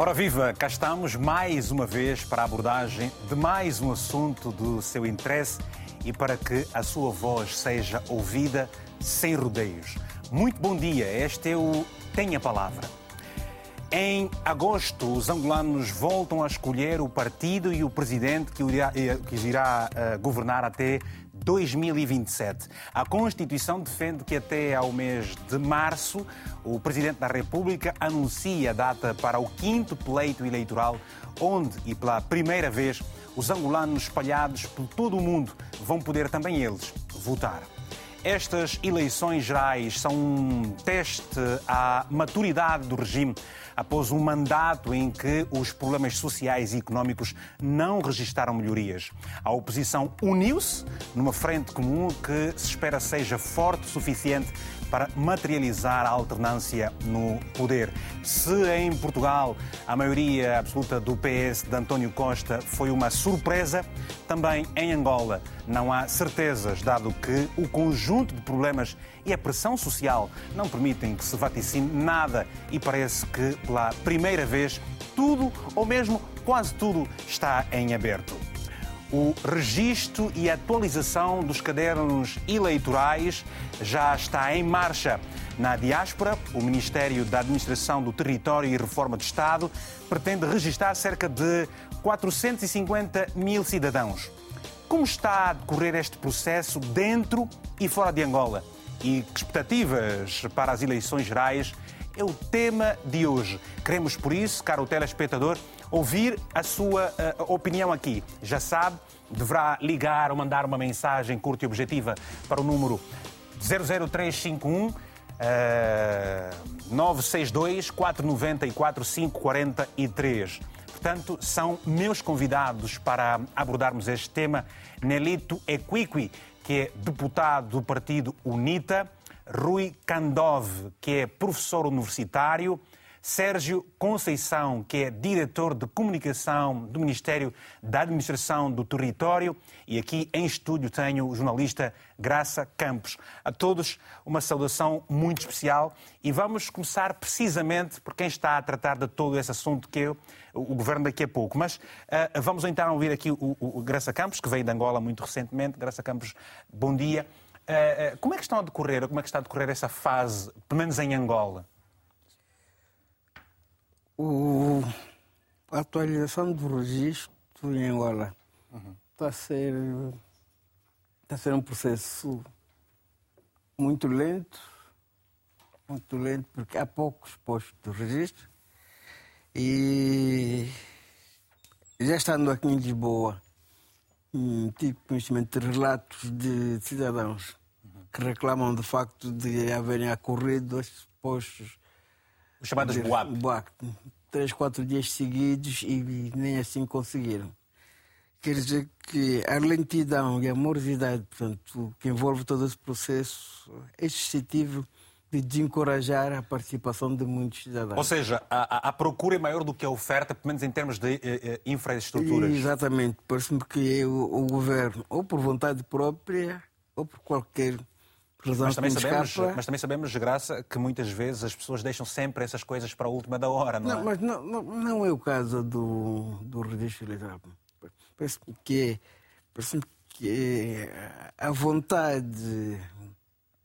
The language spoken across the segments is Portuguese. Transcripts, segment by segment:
Ora viva, cá estamos mais uma vez para a abordagem de mais um assunto do seu interesse e para que a sua voz seja ouvida sem rodeios. Muito bom dia, este é o Tenha Palavra. Em agosto, os angolanos voltam a escolher o partido e o presidente que irá, que irá uh, governar até 2027. A Constituição defende que até ao mês de março o Presidente da República anuncia a data para o quinto pleito eleitoral, onde e pela primeira vez os angolanos espalhados por todo o mundo vão poder também eles votar. Estas eleições gerais são um teste à maturidade do regime após um mandato em que os problemas sociais e económicos não registaram melhorias. A oposição uniu-se numa frente comum que se espera seja forte o suficiente para materializar a alternância no poder. Se em Portugal a maioria absoluta do PS de António Costa foi uma surpresa, também em Angola não há certezas, dado que o conjunto de problemas e a pressão social não permitem que se vaticine nada e parece que pela primeira vez tudo, ou mesmo quase tudo, está em aberto o registro e atualização dos cadernos eleitorais já está em marcha. Na diáspora, o Ministério da Administração do Território e Reforma do Estado pretende registrar cerca de 450 mil cidadãos. Como está a decorrer este processo dentro e fora de Angola? E que expectativas para as eleições gerais é o tema de hoje. Queremos, por isso, caro telespectador, ouvir a sua uh, opinião aqui. Já sabe, deverá ligar ou mandar uma mensagem curta e objetiva para o número 00351 uh, 962 494 543. Portanto, são meus convidados para abordarmos este tema. Nelito Equiqui, que é deputado do partido UNITA, Rui Kandov, que é professor universitário, Sérgio Conceição, que é diretor de comunicação do Ministério da Administração do Território, e aqui em estúdio tenho o jornalista Graça Campos. A todos uma saudação muito especial e vamos começar precisamente por quem está a tratar de todo esse assunto que é o governo daqui a pouco. Mas uh, vamos então ouvir aqui o, o, o Graça Campos, que veio de Angola muito recentemente. Graça Campos, bom dia. Uh, uh, como é que estão a decorrer, como é que está a decorrer essa fase, pelo menos em Angola? O, a atualização do registro em Angola uhum. está, a ser, está a ser um processo muito lento, muito lento, porque há poucos postos de registro e já estando aqui em Lisboa, tive conhecimento de relatos de cidadãos que reclamam do facto de haverem ocorrido dois postos os chamados BUAP. BUAP. Três, quatro dias seguidos e nem assim conseguiram. Quer dizer que a lentidão e a morosidade, portanto, que envolve todo esse processo, é excessivo de desencorajar a participação de muitos cidadãos. Ou seja, a, a, procura é maior do que a oferta, pelo menos em termos de eh, eh infraestruturas. Exatamente. Parece-me que o, o, governo, ou por vontade própria, ou por qualquer mas também, sabemos, mas também sabemos, de graça, que muitas vezes as pessoas deixam sempre essas coisas para a última da hora, não, não é? Mas não, não, não, é o caso do, do registro eleitoral. Parece-me que, é, parece que é a vontade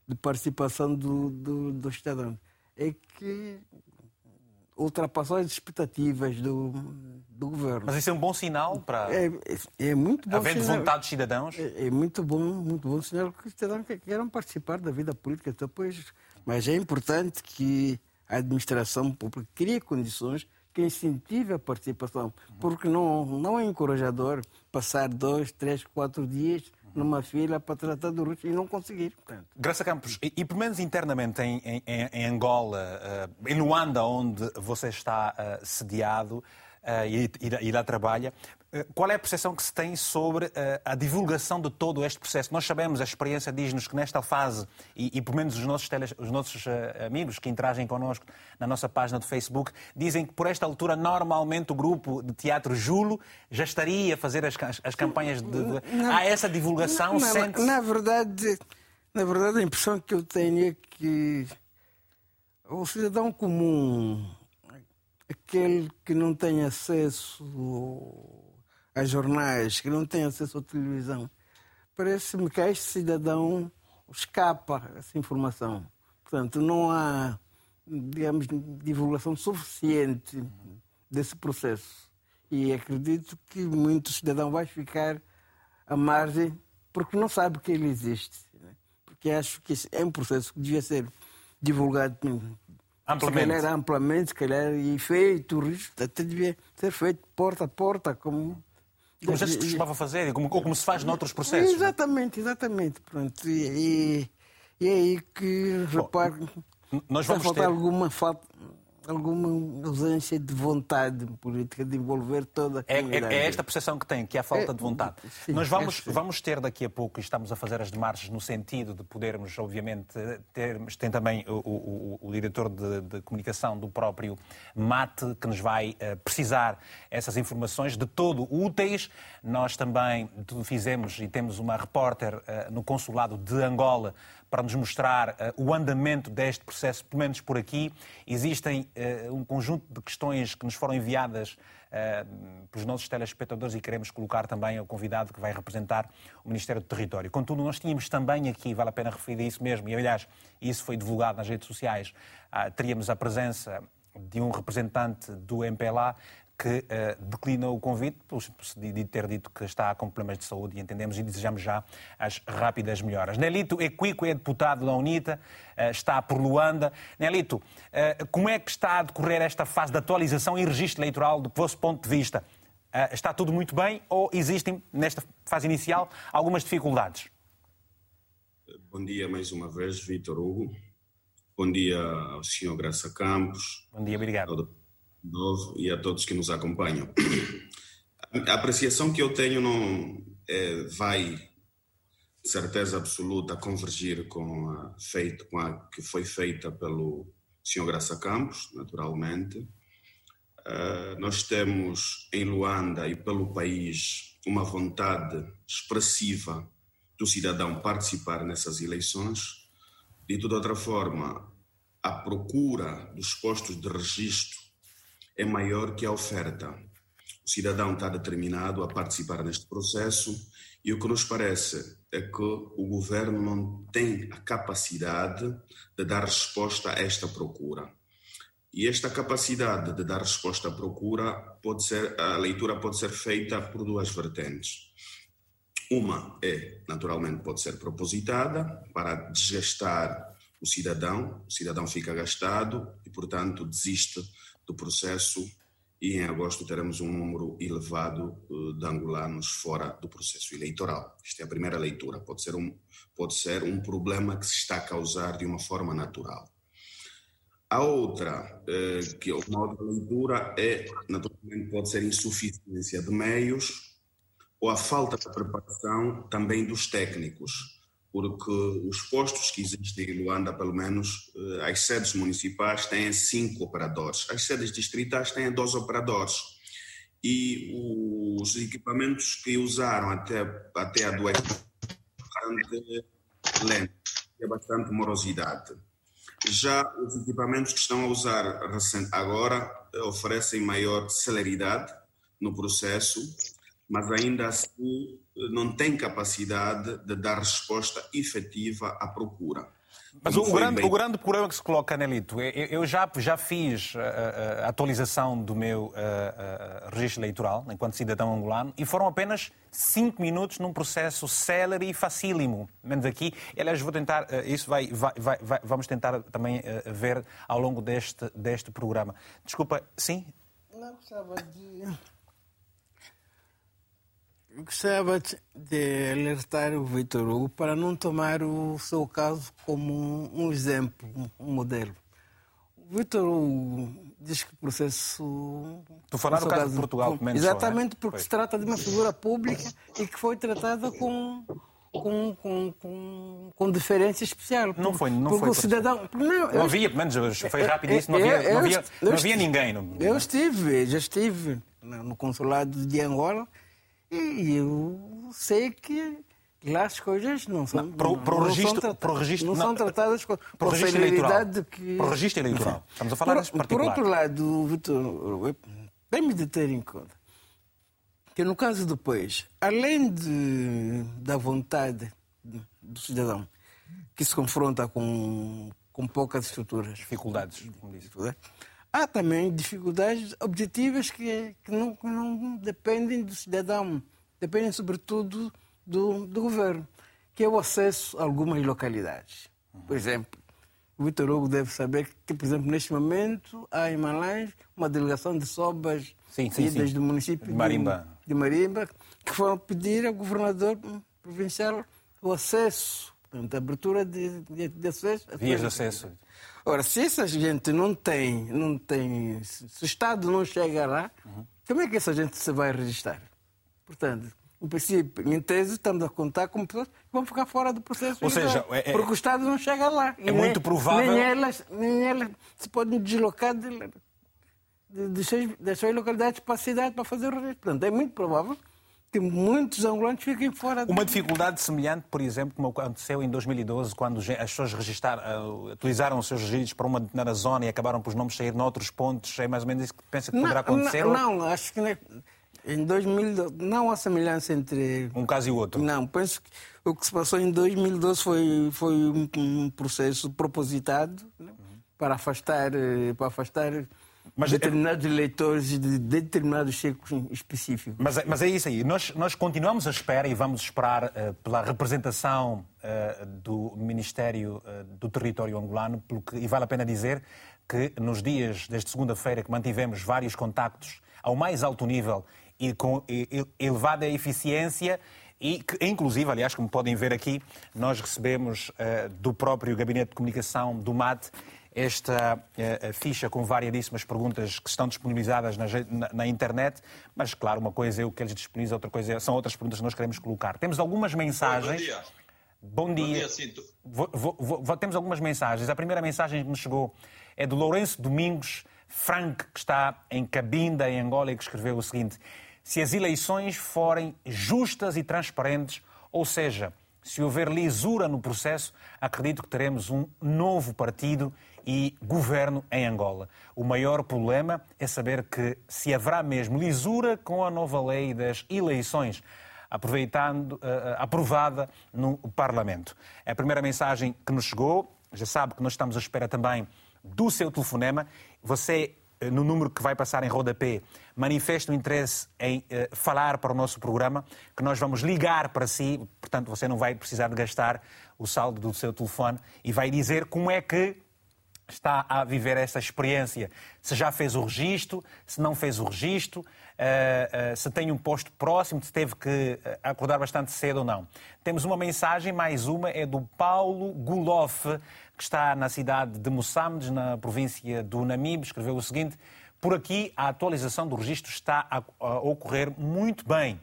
de participação do, do, do cidadão é que ultrapassou as expectativas do, do governo. Mas isso é um bom sinal para. É, é, é muito bom. Havendo sinal. vontade dos cidadãos. É, é, muito bom, muito bom sinal que os cidadãos queiram participar da vida política depois. Mas é importante que a administração pública crie condições que incentive a participação, porque não, não é encorajador passar dois, três, quatro dias numa fila para tratar do Russo e não conseguir. Portanto. Graça Campos, e, e pelo menos internamente em, em, em Angola, uh, em Luanda, onde você está uh, sediado uh, e, e lá trabalha, qual é a percepção que se tem sobre eh, a divulgação de todo este processo? Nós sabemos, a experiência diz-nos que nesta fase, e, e pelo menos os nossos, teles, os nossos uh, amigos que interagem connosco na nossa página do Facebook, dizem que por esta altura, normalmente, o grupo de teatro Julo já estaria a fazer as, as campanhas de. de... Não, Há essa divulgação? Não, não, na, verdade, na verdade, a impressão que eu tenho é que o cidadão comum aquele que não tem acesso a jornais, que não tem acesso à televisão, parece-me que este cidadão escapa essa informação. Portanto, não há, digamos, divulgação suficiente desse processo. E acredito que muitos cidadãos vão ficar à margem porque não sabe que ele existe. Né? Porque acho que é um processo que devia ser divulgado amplamente, se calhar, amplamente se calhar, e feito, até devia ser feito porta a porta, como como já se costumava fazer, como, ou como se faz noutros processos. É? Exatamente, exatamente. Pronto. E, e, é aí que reparo. Nós vamos faltar ter... alguma falta alguma ausência de vontade política de envolver toda a é, é, é, esta percepção que tem, que há falta é, de vontade. Sim, Nós vamos, é vamos ter daqui a pouco, e estamos a fazer as demarches no sentido de podermos, obviamente, termos, tem também o, o, o diretor de, de, comunicação do próprio MATE, que nos vai uh, precisar essas informações de todo úteis. Nós também fizemos e temos uma repórter uh, no consulado de Angola para nos mostrar uh, o andamento deste processo, pelo menos por aqui. Existem uh, um conjunto de questões que nos foram enviadas uh, pelos nossos telespectadores e queremos colocar também ao convidado que vai representar o Ministério do Território. Contudo, nós tínhamos também aqui, vale a pena referir isso mesmo, e aliás, isso foi divulgado nas redes sociais, teríamos a presença de um representante do MPLA que uh, declinou o convite, de ter dito que está com problemas de saúde e entendemos e desejamos já as rápidas melhoras. Nelito Equico é deputado da UNITA, uh, está por Luanda. Nelito, uh, como é que está a decorrer esta fase de atualização e registro eleitoral do vosso ponto de vista? está tudo muito bem ou existem, nesta fase inicial, algumas dificuldades? Bom dia mais uma vez, Vitor Hugo. Bom dia ao senhor Graça Campos. Bom dia, obrigado novo e a todos que nos acompanham. A apreciação que eu tenho não é, vai, certeza absoluta, convergir com a, feito, com a que foi feita pelo Sr. Graça Campos, naturalmente. Uh, nós temos em Luanda e pelo país uma vontade expressiva do cidadão participar nessas eleições. De outra forma, a procura dos postos de registro é maior que a oferta. O cidadão está determinado a participar neste processo e o que nos parece é que o governo não tem a capacidade de dar resposta a esta procura. E esta capacidade de dar resposta à procura pode ser, a leitura pode ser feita por duas vertentes. Uma é, naturalmente, pode ser propositada para desgastar o cidadão, o cidadão fica gastado e, portanto, desiste do processo e em agosto teremos um número elevado eh, de angolanos fora do processo eleitoral. Esta é a primeira leitura. Pode ser um, pode ser um problema que se está a causar de uma forma natural. A outra, eh, que é uma outra leitura, é, naturalmente, pode ser insuficiência de meios ou a falta de preparação também dos técnicos porque os postos que existem em Luanda, pelo menos eh, as sedes municipais, têm cinco operadores, as sedes distritais têm dois operadores. E os equipamentos que usaram até, até a doença bastante lento, é bastante morosidade. Já os equipamentos que estão a usar agora eh, oferecem maior celeridade no processo, mas ainda assim não tem capacidade de dar resposta efetiva à procura. Mas o grande, bem... o grande problema que se coloca, Nelito, eu já, já fiz a, a atualização do meu a, a, registro eleitoral enquanto cidadão angolano e foram apenas cinco minutos num processo célere e facílimo. Menos aqui. Aliás, vou tentar, isso vai, vai, vai, vamos tentar também ver ao longo deste, deste programa. Desculpa, sim? Não, gostava de Gostava de alertar o Vitor Hugo para não tomar o seu caso como um exemplo, um modelo. O Vitor Hugo diz que o processo. Tu falar do caso de Portugal, menos Exatamente, só, é? porque foi. se trata de uma figura pública e que foi tratada com. Com, com, com, com diferença especial. Não foi, não porque foi. O cidadão, não, não havia, pelo menos foi rápido isso, não havia, não havia, não havia ninguém. Eu estive, já estive no consulado de Angola e eu sei que, Lá as coisas não são. Para o, para o não registro, são, para o registro, não, são tratadas com, para o registro eleitoral. Que... Para o registro eleitoral. Estamos a falar por, particular. Por outro lado, Vitor, temos de ter em conta que no caso do país, além de, da vontade do cidadão que se confronta com, com poucas estruturas. Dificuldades, como disse. Há também dificuldades objetivas que, que, não, que não dependem do cidadão, dependem sobretudo do, do governo, que é o acesso a algumas localidades. Por exemplo, o Vitor Hugo deve saber que, por exemplo, neste momento há em Malães uma delegação de sobas sim, sim, sim. do município de Marimba. De, de Marimba que foram pedir ao governador provincial o acesso, portanto, a abertura de, de, de acesso. Vias de acesso. Ora, se essa gente não tem, não tem, se o Estado não chega lá, uhum. como é que essa gente se vai registrar? Portanto, em princípio, em tese, estamos a contar com pessoas que vão ficar fora do processo. Ou seja, é, porque o Estado não chega lá. É muito provável. Nem elas, nem elas se podem deslocar de, de, de, das suas localidades para a cidade para fazer o registro. Portanto, é muito provável que muitos angolanos fiquem fora. Uma dificuldade semelhante, por exemplo, como aconteceu em 2012, quando as pessoas registaram, uh, utilizaram os seus registros para uma determinada zona e acabaram por os nomes sair noutros pontos. É mais ou menos isso que pensa que poderá acontecer? Não, não acho que em 2012 não há semelhança entre um caso e o outro. Não, penso que o que se passou em 2012 foi foi um, um processo propositado né, para afastar eh, para afastar mas, é- determinados eleitores de determinados ciclos específicos. Mas, é, mas é isso aí. Nós, nós continuamos à espera e vamos esperar uh, pela representação uh, do Ministério uh, do Território Angolano, pelo que, e vale a pena dizer que nos dias desde segunda-feira que mantivemos vários contactos ao mais alto nível e com elevada eficiência e que, inclusive, aliás, como podem ver aqui, nós recebemos do próprio Gabinete de Comunicação do MAT esta uh, ficha com variadíssimas perguntas que estão disponibilizadas na, na, na, internet, mas claro, uma coisa é o que eles disponibilizam, outra coisa é, são outras perguntas que nós queremos colocar. Temos algumas mensagens. Bom dia. Bom dia. Bom dia. Vou, vou, vou, temos algumas mensagens. A primeira mensagem que nos chegou é do Lourenço Domingos Frank, que está em Cabinda, em Angola, e que escreveu o seguinte: Se as eleições forem justas e transparentes, ou seja, se houver lisura no processo, acredito que teremos um novo partido e governo em Angola. O maior problema é saber que se haverá mesmo lisura com a nova lei das eleições. Aproveitando, uh, aprovada no Parlamento. É a primeira mensagem que nos chegou. Já sabe que nós estamos à espera também do seu telefonema. Você, eh, no número que vai passar em rodapé, manifesta o interesse em uh, falar para o nosso programa, que nós vamos ligar para si. Portanto, você não vai precisar de gastar o saldo do seu telefone e vai dizer como é que está a viver essa experiência. Se já fez o registro, se não fez o registro, eh, eh, se tem um posto próximo, se teve que eh, acordar bastante cedo ou não. Temos uma mensagem, mais uma, é do Paulo Guloff, que está na cidade de Moçambique, na província do Namibe, escreveu o seguinte: Por aqui a atualização do registro está a ocorrer muito bem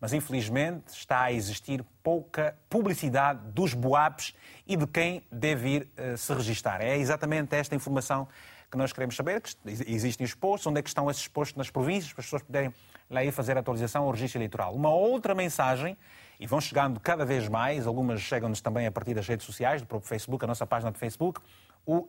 mas infelizmente está a existir pouca publicidade dos boapes e de quem deve ir uh, se registar. É exatamente esta informação que nós queremos saber, que existem os postos, onde é que estão esses postos nas províncias, para as pessoas poderem lá ir fazer a atualização ao registro eleitoral. Uma outra mensagem, e vão chegando cada vez mais, algumas chegam-nos também a partir das redes sociais, do próprio Facebook, a nossa página de Facebook, o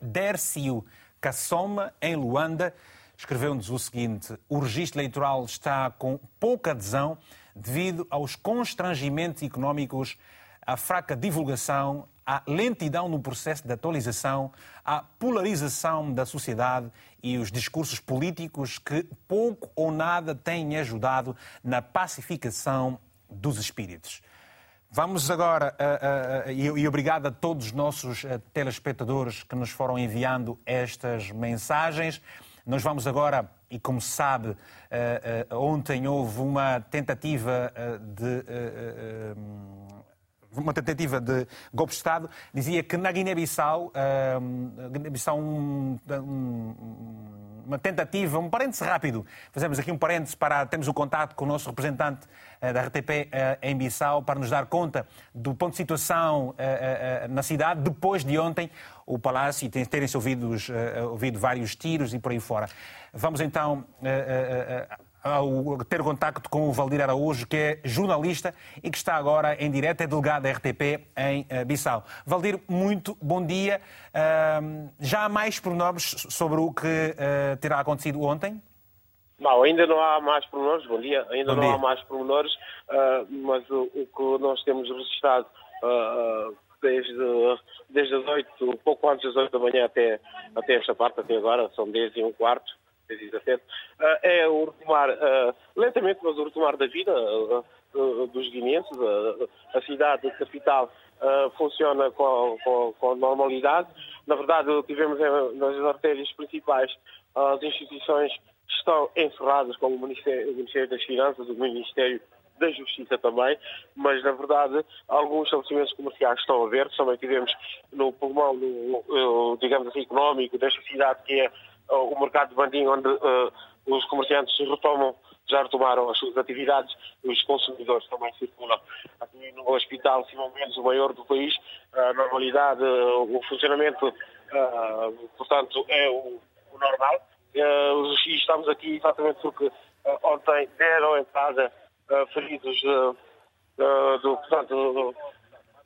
Dercio Kassoma, em Luanda, escreveu-nos o seguinte: o registro eleitoral está com pouca adesão devido aos constrangimentos económicos, à fraca divulgação, à lentidão no processo de atualização, à polarização da sociedade e os discursos políticos que pouco ou nada têm ajudado na pacificação dos espíritos. Vamos agora, uh, uh, uh, e, e obrigado a todos os nossos telespectadores que nos foram enviando estas mensagens. Nós vamos agora, e como se sabe, eh, eh, ontem houve uma tentativa eh, de uma tentativa de golpe de Estado, dizia que na Guiné-Bissau, um, um, uma tentativa, um parênteses rápido, fazemos aqui um parênteses para termos um contato com o nosso representante da RTP em Bissau para nos dar conta do ponto de situação na cidade depois de ontem o palácio e terem-se ouvido, ouvido vários tiros e por aí fora. Vamos então ao ter contacto com o Valdir Araújo, que é jornalista e que está agora em direto, é delegado da RTP em uh, Bissau. Valdir, muito bom dia. Já há mais pormenores sobre o que uh, terá acontecido ontem? Não, ainda não há mais pormenores, bom dia, ainda bom não dia. há mais pormenores, mas o, o, que nós temos registrado desde, desde as 8, pouco antes das 8 da manhã até, até esta parte, até agora, são 10 e um quarto, 10 e 17, uh, é o retomar, uh, lentamente, mas o retomar da vida uh, dos guineenses. a cidade capital funciona com, com, com, normalidade. Na verdade, tivemos nas artérias principais as instituições estão encerradas, como o Ministério, o Ministério das Finanças, o Ministério da Justiça também, mas na verdade alguns estabelecimentos comerciais estão abertos, também tivemos no pulmão, no, digamos assim, económico desta cidade que é o mercado de Bandim, onde uh, os comerciantes retomam, já retomaram as suas atividades, os consumidores também circulam. Aqui no Hospital Simão Mendes, o maior do país, a normalidade, uh, o funcionamento, uh, portanto, é o, o normal. e estamos aqui exatamente porque ontem deram entrada uh, feridos uh, do, portanto,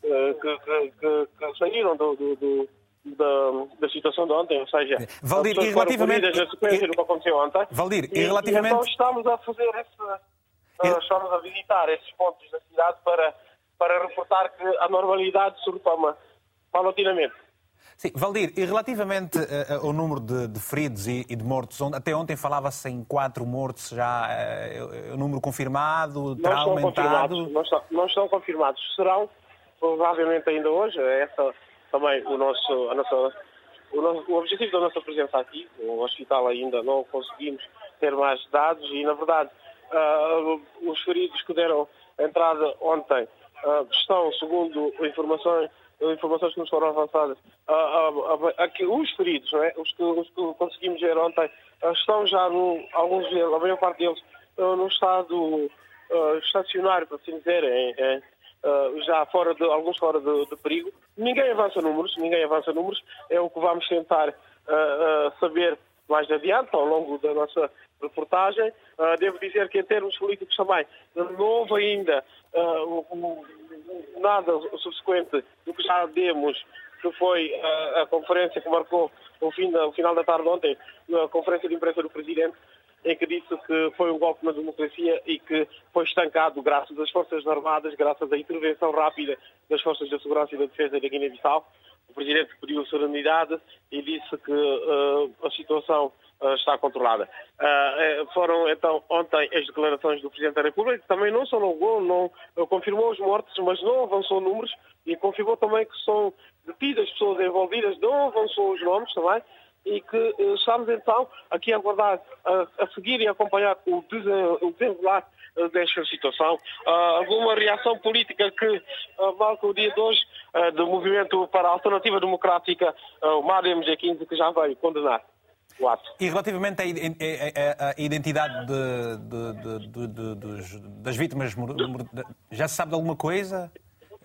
que, que, que, que, saíram do, do, do da, da, situação de ontem, ou seja, Valdir, e relativamente na sequência do que aconteceu ontem. Valdir, e, e relativamente e então estamos a fazer esse, e... estamos a visitar esses pontos da cidade para para reportar que a normalidade se retoma paulatinamente. Sim, Valdir, e relativamente uh, ao número de, de feridos e, e, de mortos, até ontem falava-se em quatro mortos já, uh, o número confirmado, terá não aumentado? Não estão, não estão confirmados. Serão, provavelmente ainda hoje, essa também o nosso, a nossa, o, nosso, o objetivo da nossa presença aqui, no hospital ainda não conseguimos ter mais dados e, na verdade, uh, os feridos que deram entrada ontem estão, segundo informações informações que nos foram avançadas, a, a, os feridos, é? os, que, os, que, conseguimos ver ontem, estão já, no, alguns deles, a maior parte deles, uh, no estado uh, estacionário, para assim dizer, em, em, uh, já fora de, alguns fora de, de, perigo. Ninguém avança números, ninguém avança números, é o que vamos tentar saber mais adiante, ao longo da nossa reportagem. devo dizer que em termos políticos também, não houve ainda uh, nada subsequente do que já demos, que foi a, a conferência que marcou o, fim da, o final da tarde ontem, a conferência de imprensa do Presidente, em que disse que foi um golpe na democracia e que foi estancado graças às Forças Armadas, graças à intervenção rápida das Forças de Segurança e da Defesa da Guiné-Bissau. O Presidente pediu serenidade e disse que uh, a situação uh, está controlada. Uh, foram então ontem as declarações do Presidente da República, que também não não, não confirmou os mortos, mas não avançou números e confirmou também que são detidas pessoas envolvidas, não avançou os nomes também e que estamos então aqui a aguardar, a, a seguir e acompanhar o, desenrolar desta situação. Alguma reação política que uh, marca o dia de hoje uh, do movimento para a alternativa democrática, o MAD-MG15, que já veio condenar. E relativamente à identidade de, de, de, das vítimas, já se sabe de alguma coisa?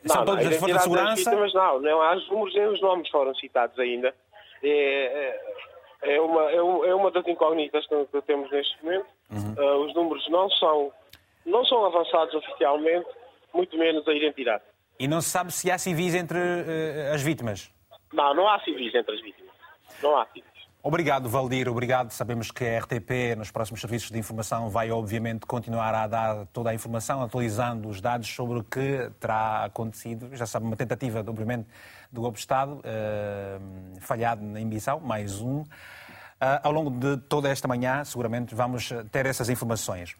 Não, São todas as forças de segurança? Vítimas, não, não há os números nem os nomes foram citados ainda. É, é, é uma, é, uma das incógnitas que, temos neste momento. Uhum. Uh, os números não são, não são avançados oficialmente, muito menos a identidade. E não se sabe se há civis entre uh, as vítimas? Não, não há civis entre as vítimas. Não há civis. Obrigado, Valdir. Obrigado. Sabemos que a RTP, nos próximos serviços de informação, vai obviamente continuar a dar toda a informação, atualizando os dados sobre o que terá acontecido. Já sabe, uma tentativa, obviamente, do golpe de Estado, uh, falhado em Bissau, mais um. Uh, ao longo de toda esta manhã, seguramente, vamos ter essas informações.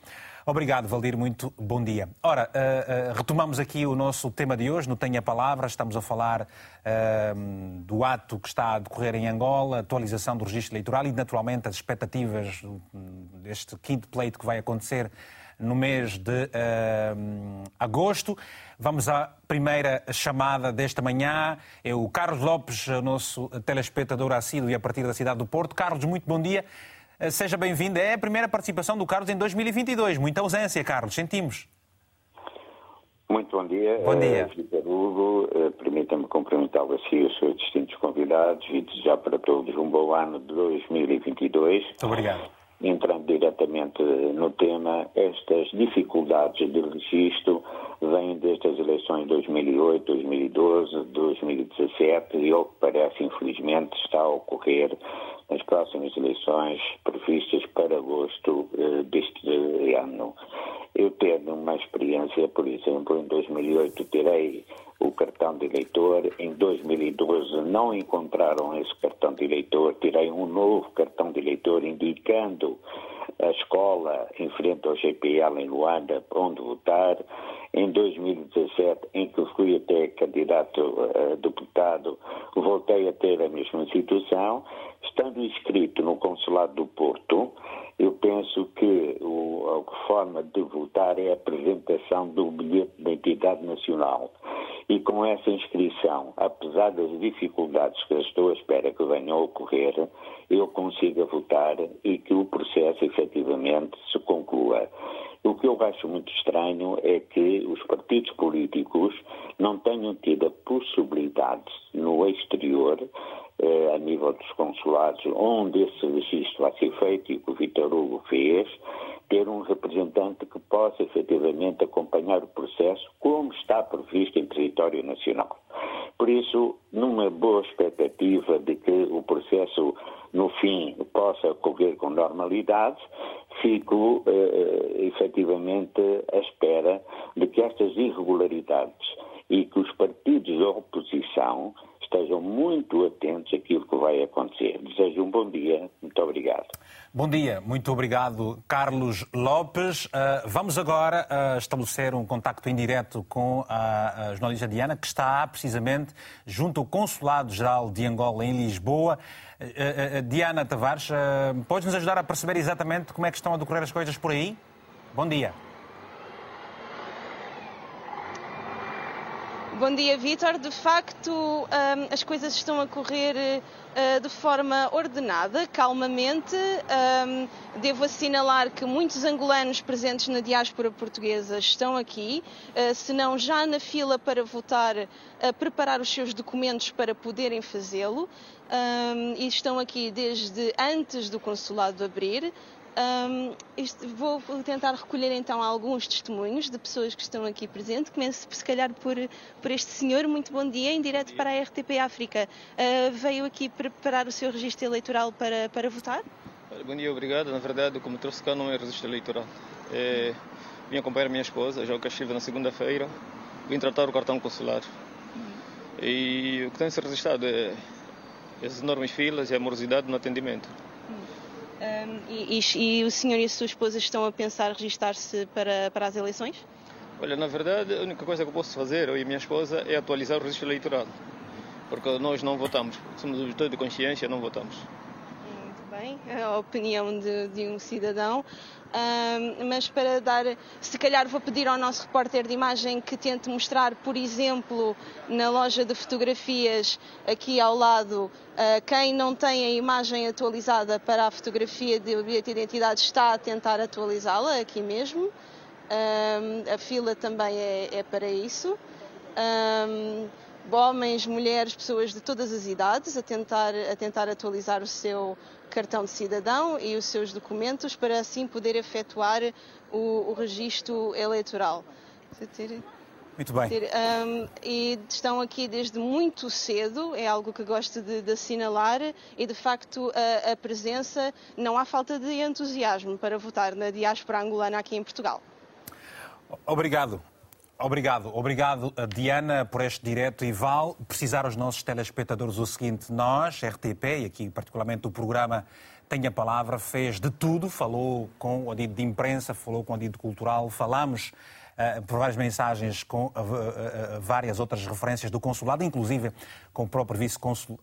Obrigado, Valdir. Muito bom dia. Ora, uh, uh, retomamos aqui o nosso tema de hoje, no Tenha Palavra. Estamos a falar uh, do ato que está a decorrer em Angola, atualização do registro eleitoral e, naturalmente, as expectativas deste quinto pleito que vai acontecer no mês de agosto. Vamos à primeira chamada desta manhã. É o Carlos Lopes, nosso telespectador assíduo e a partir da cidade do Porto. Carlos, muito bom dia. Eh, seja bem-vindo. É a primeira participação do Carlos em 2022. Muita ausência, Carlos. Sentimos. Muito bom dia. Bom dia. Uh, Hugo, uh, permita-me cumprimentá-lo assim e os seus distintos convidados e desejar para todos um bom ano de 2022. Muito obrigado. entrando diretamente no tema, estas dificuldades de registro vêm desde as eleições de 2008, 2012, 2017 e, ao que parece, infelizmente, está a ocorrer nas próximas eleições previstas para agosto eh, deste ano. Eu tenho uma experiência, por exemplo, em 2008 tirei o cartão de eleitor, em 2012 não encontraram esse cartão de eleitor, tirei um novo cartão de eleitor indicando a escola em frente ao GPL em Luanda onde votar. Em 2017, em que fui até candidato a deputado, voltei a ter a mesma situação. Estando inscrito no Consulado do Porto, eu penso que o, a forma de votar é a apresentação do bilhete de identidade nacional. E com essa inscrição, apesar das dificuldades que estou à espera que venham a ocorrer, eu consiga votar e que o processo efetivamente se conclua. O que eu acho muito estranho é que os partidos políticos não tenham tido a possibilidade no exterior, eh, a nível dos consulados, onde esse registro vai ser feito e que o Vitor Hugo fez, ter um representante que possa efetivamente acompanhar o processo como está previsto em território nacional. Por isso, numa boa expectativa de que o processo, no fim, possa ocorrer com normalidade, fico eh, efetivamente à espera de que estas irregularidades e que os partidos da oposição estejam muito atentos àquilo que vai acontecer. Desejo um bom dia. Muito obrigado. Bom dia. Muito obrigado, Carlos Lopes. Uh, vamos agora uh, estabelecer um contacto indireto com a, a, jornalista Diana, que está precisamente junto ao Consulado-Geral de Angola em Lisboa. Uh, Diana Tavares, podes nos ajudar a perceber exatamente como é que estão a decorrer as coisas por aí? Bom dia. Bom dia, Vítor. De facto, hum, as coisas estão a correr uh, de forma ordenada, calmamente. Hum, devo assinalar que muitos angolanos presentes na diáspora portuguesa estão aqui, uh, se não já na fila para votar, a preparar os seus documentos para poderem fazê-lo. Um, e estão aqui desde antes do consulado abrir. Um, isto, vou tentar recolher então alguns testemunhos de pessoas que estão aqui presentes. Começo se calhar por, por este senhor. Muito bom dia, em direto para a RTP África. Uh, veio aqui preparar o seu registro eleitoral para, para votar? Bom dia, obrigado. Na verdade, como trouxe cá não é registro eleitoral. É, vim acompanhar minha esposa, já que estive na segunda-feira. Vim tratar o cartão consular. E o que tem se registrado é as enormes filas e a morosidade no atendimento. E, e, o senhor e a sua esposa estão a pensar registar-se para, para as eleições? Olha, na verdade, a única coisa que eu posso fazer, eu e a minha esposa, é atualizar o registro eleitoral. Porque nós não votamos. Somos os de consciência, não votamos. Bem, é a opinião de, de um cidadão. Um, mas para dar, se calhar vou pedir ao nosso repórter de imagem que tente mostrar, por exemplo, na loja de fotografias aqui ao lado, uh, quem não tem a imagem atualizada para a fotografia de bilhete de identidade está a tentar atualizá-la aqui mesmo. Um, a fila também é, é para isso. Um, homens, mulheres, pessoas de todas as idades a tentar, a tentar atualizar o seu cartão de cidadão e os seus documentos para assim poder efetuar o, o registro eleitoral. Muito bem. Um, e estão aqui desde muito cedo, é algo que gosto de, de assinalar, e de facto a, a, presença, não há falta de entusiasmo para votar na diáspora angolana aqui em Portugal. Obrigado. Obrigado, obrigado Diana por este direto. E Val. Precisar aos nossos telespectadores o seguinte: nós, RTP, e aqui particularmente o programa Tem a Palavra, fez de tudo, falou com o dito de imprensa, falou com o dito cultural, falamos por várias mensagens com uh, uh, várias outras referências do consulado, inclusive com o próprio vice-cônsul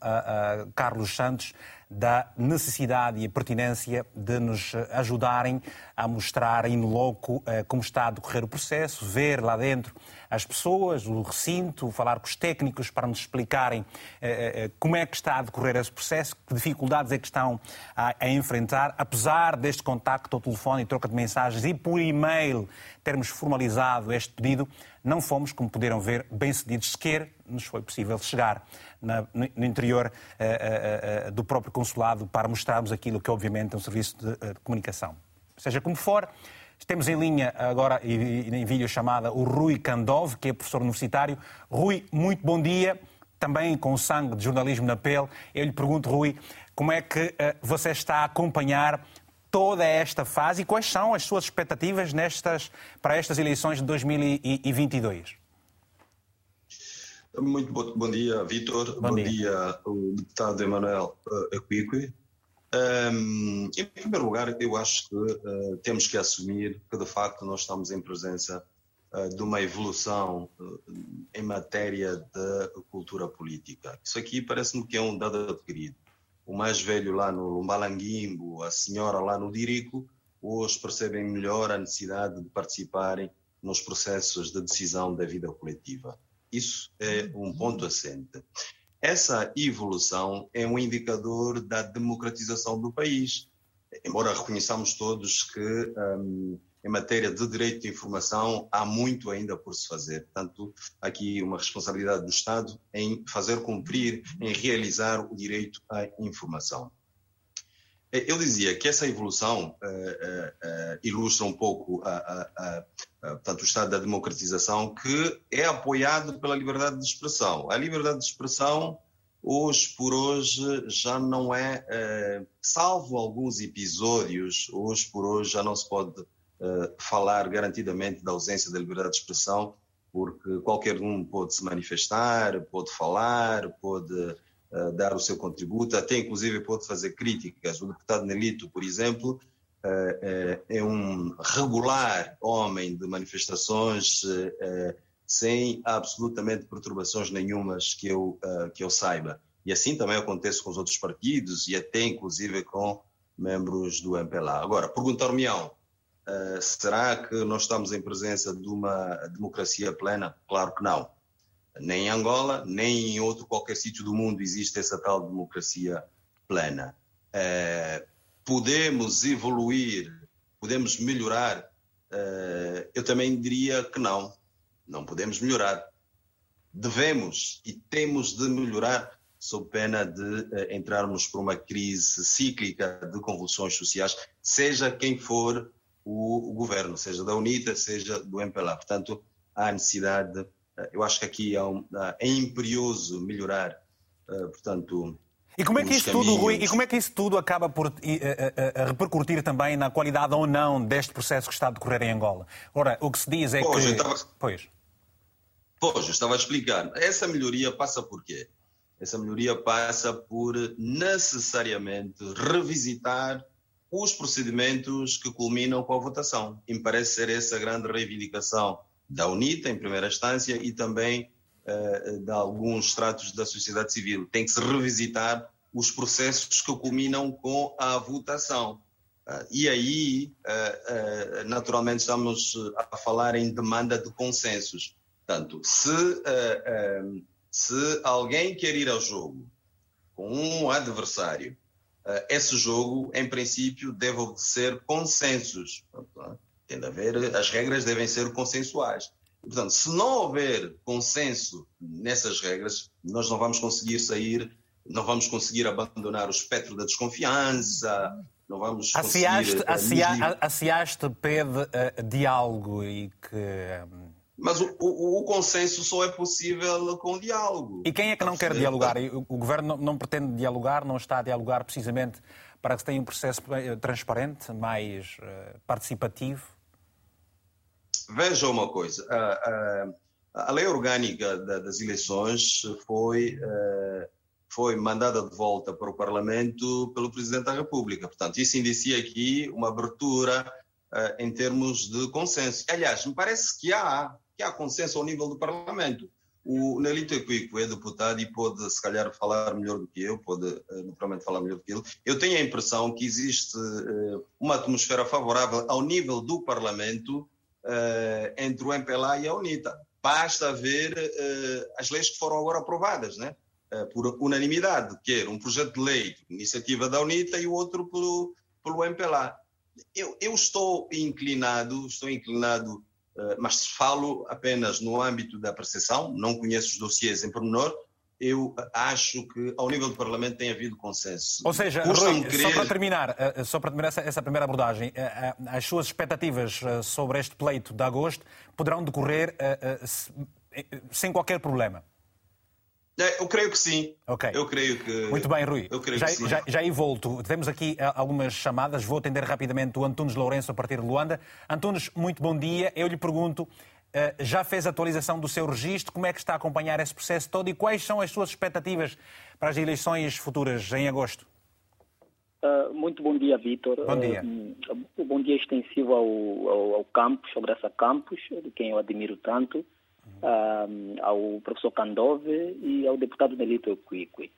Carlos Santos da necessidade e a pertinência de nos ajudarem a mostrar in loco eh, como está a decorrer o processo, ver lá dentro as pessoas, o recinto, falar com os técnicos para nos explicarem eh, eh, como é que está a decorrer esse processo, que dificuldades é que estão a, enfrentar, apesar deste contacto ao telefone e troca de mensagens e por e-mail termos formalizado este pedido, não fomos, como puderam ver, bem-cedidos sequer nos foi possível chegar na, no interior uh, uh, do próprio consulado para mostrarmos aquilo que, obviamente, é um serviço de, de comunicação. Seja como for, temos em linha agora, em vídeo chamada, o Rui Kandov, que é professor universitário. Rui, muito bom dia. Também com o sangue de jornalismo na pele. Eu lhe pergunto, Rui, como é que uh, você está a acompanhar toda esta fase e quais são as suas expectativas nestas, para estas eleições de 2022? Muito bom, bom dia, Vitor. Bom, bom, dia. dia, o deputado Emanuel Equique. Um, em primeiro lugar, eu acho que uh, temos que assumir que, de facto, nós estamos em presença uh, de uma evolução uh, em matéria de cultura política. Isso aqui parece-me que é um dado adquirido. O mais velho lá no Lumbalanguimbo, a senhora lá no Dirico, hoje percebem melhor a necessidade de participarem nos processos de decisão da vida coletiva. Isso é um ponto assente. Essa evolução é um indicador da democratização do país. Embora reconheçamos todos que, um, em matéria de direito de informação, há muito ainda por se fazer. Portanto, aqui uma responsabilidade do Estado em fazer cumprir, em realizar o direito à informação. Eu dizia que essa evolução uh, uh, uh, ilustra um pouco a, a, a, portanto, o estado da democratização, que é apoiado pela liberdade de expressão. A liberdade de expressão, hoje por hoje, já não é, salvo alguns episódios, hoje por hoje já não se pode falar garantidamente da ausência da liberdade de expressão, porque qualquer um pode se manifestar, pode falar, pode dar o seu contributo, até inclusive pode fazer críticas. O deputado Nelito, por exemplo, é um regular homem de manifestações sem absolutamente perturbações nenhumas que eu, que eu saiba. E assim também acontece com os outros partidos e até inclusive com membros do MPLA. Agora, perguntar-me uh, será que nós estamos em presença de uma democracia plena? Claro que não. Nem em Angola, nem em outro qualquer sítio do mundo existe essa tal democracia plena. É, podemos evoluir, podemos melhorar? É, eu também diria que não. Não podemos melhorar. Devemos e temos de melhorar sob pena de é, entrarmos por uma crise cíclica de convulsões sociais, seja quem for o, governo, seja da UNITA, seja do MPLA. Portanto, há necessidade eu acho que aqui é, um, é imperioso melhorar, portanto. E como é que isso caminhos... tudo, Rui, e como é que isso tudo acaba por a, a, a, repercutir também na qualidade ou não deste processo que está a decorrer em Angola? Ora, o que se diz é pois, que. Estava... Pois. Pois, eu estava a explicar. Essa melhoria passa por quê? Essa melhoria passa por necessariamente revisitar os procedimentos que culminam com a votação. E me parece ser essa a grande reivindicação da UNITA, em primeira instância, e também de alguns estratos da sociedade civil. Tem que se revisitar os processos que culminam com a votação. Uh, e aí, uh, naturalmente, estamos a falar em demanda de consensos. Portanto, se, se alguém quer ir ao jogo com um adversário, esse jogo, em princípio, deve obedecer consensos. Tem de haver, as regras devem ser consensuais. Portanto, se não houver consenso nessas regras, nós não vamos conseguir sair, não vamos conseguir abandonar o espectro da desconfiança, não vamos conseguir... A SIAST pede uh, diálogo e que... Um... Mas o, o, o, consenso só é possível com diálogo. E quem é que não quer dialogar? O, o governo não, não, pretende dialogar, não está a dialogar precisamente para que se tenha um processo eh, transparente, mais participativo? Veja uma coisa, a, a, a lei orgânica da, das eleições foi, uh, foi mandada de volta para o Parlamento pelo Presidente da República. Portanto, isso indicia aqui uma abertura uh, em termos de consenso. Aliás, me parece que há, que há consenso ao nível do Parlamento. O Nelito Equico é deputado e pode, se calhar, falar melhor do que eu, pode, uh, naturalmente, falar melhor do que ele. Eu tenho a impressão que existe uma atmosfera favorável ao nível do Parlamento uh, entre o MPLA e a UNITA. Basta ver uh, as leis que foram agora aprovadas, né? Uh, por unanimidade, que era um projeto de lei, iniciativa da UNITA e o outro pelo, pelo MPLA. Eu, eu estou inclinado, estou inclinado mas falo apenas no âmbito da apreciação, não conheço os dossiês em pormenor, eu acho que ao nível do Parlamento tem havido consenso. Ou seja, Rui, querer... só para terminar, eh, só para terminar essa, essa, primeira abordagem, eh, eh, as suas expectativas sobre este pleito de agosto poderão decorrer sem qualquer problema? Eu creio que sim. Ok. Eu creio que. Muito bem, Rui. Eu creio já, que sim. Já, já aí volto. Temos aqui algumas chamadas. Vou atender rapidamente o Antunes Lourenço a partir de Luanda. Antunes, muito bom dia. Eu lhe pergunto eh, já fez a atualização do seu registro? Como é que está a acompanhar esse processo todo e quais são as suas expectativas para as eleições futuras em agosto? Uh, muito bom dia, Vitor. Bom dia. Uh, bom dia extensivo ao, ao, ao Campos, ao Graça Campos, de quem eu admiro tanto, uh, ao professor Candove e ao deputado Nelito Equiqui.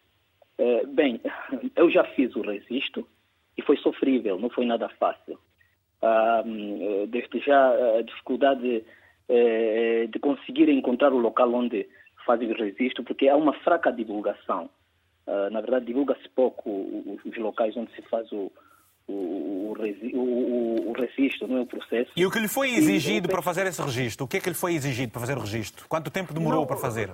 bem, eu já fiz o registro e foi sofrível, não foi nada fácil. desde já, a dificuldade eh, de conseguir encontrar o local onde fazem o registro, porque há uma fraca divulgação. Uh, na verdade, divulga-se pouco os locais onde se faz o, o, o, o, registro, não é o processo. E o que lhe foi exigido e, para fazer esse registro? O que é que lhe foi exigido para fazer o registro? Quanto tempo demorou não, para fazer?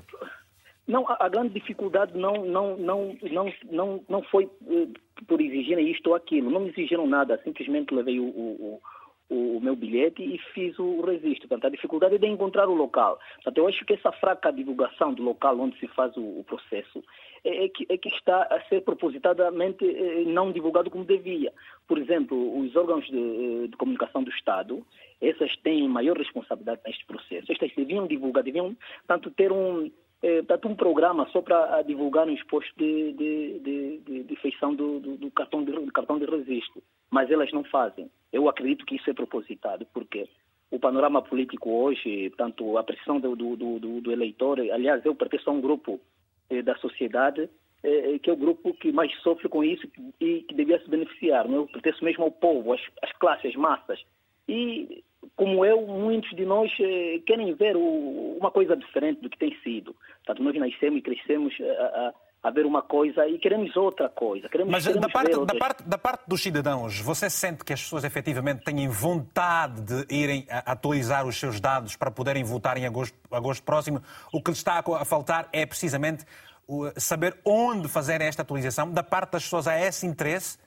Não, a, a, grande dificuldade não, não, não, não, não, não foi uh, por exigirem isto ou aquilo. Não me exigiram nada, simplesmente levei o, o, o, meu bilhete e fiz o registro. Portanto, a dificuldade é de encontrar o local. Portanto, eu acho que essa fraca divulgação do local onde se faz o, o processo é, é, que, é, que, está a ser propositadamente é, não divulgado como devia. Por exemplo, os órgãos de, eh, de, comunicação do Estado, essas têm maior responsabilidade neste processo. Estas deviam divulgar, deviam, tanto ter um, tanto um programa só para divulgar nos postos de, de, de, de feição do, do, do, cartão de, do cartão de registro. Mas elas não fazem. Eu acredito que isso é propositado, porque o panorama político hoje, tanto a pressão do, do, do, do eleitor, aliás, eu pertenço a um grupo eh, da sociedade eh, que é o grupo que mais sofre com isso e que devia se beneficiar. Não? Eu pertenço mesmo ao povo, às, às classes, às massas. E, como eu, muitos de nós eh, querem ver uma coisa diferente do que tem sido. Portanto, nós nascemos e crescemos a, a a ver uma coisa e queremos outra coisa. Queremos, Mas queremos da, parte, da, parte, da parte dos cidadãos, você sente que as pessoas efetivamente têm vontade de irem atualizar os seus dados para poderem votar em agosto, agosto próximo? O que lhes está a, faltar é precisamente saber onde fazer esta atualização. Da parte das pessoas há esse interesse?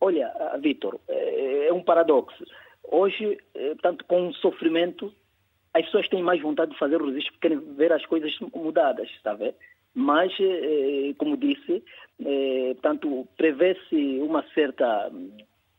Olha, Vitor, é um paradoxo. Hoje, eh, tanto com o sofrimento, as pessoas têm mais vontade de fazer o registro porque querem ver as coisas mudadas, está a mas, eh, como disse, eh, tanto prevê-se uma certa,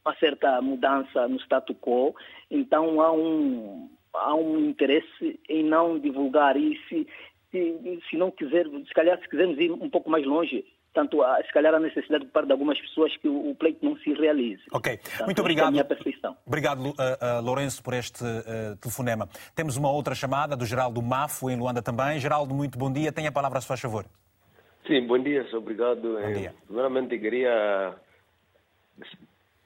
uma certa mudança no status quo, então há um, há um interesse em não divulgar isso, se, se não quiser, se calhar se quisermos ir um pouco mais longe, tanto a, se calhar a necessidade por parte de algumas pessoas que o, o pleito não se realize. Ok, Portanto, muito obrigado. É a minha percepção. Obrigado, uh, uh, Lourenço, por este uh, telefonema. Temos uma outra chamada do Geraldo Mafo, em Luanda também. Geraldo, muito bom dia. Tenha a palavra a sua favor. Sim, bom dia, obrigado. Bom dia. Primeiramente, queria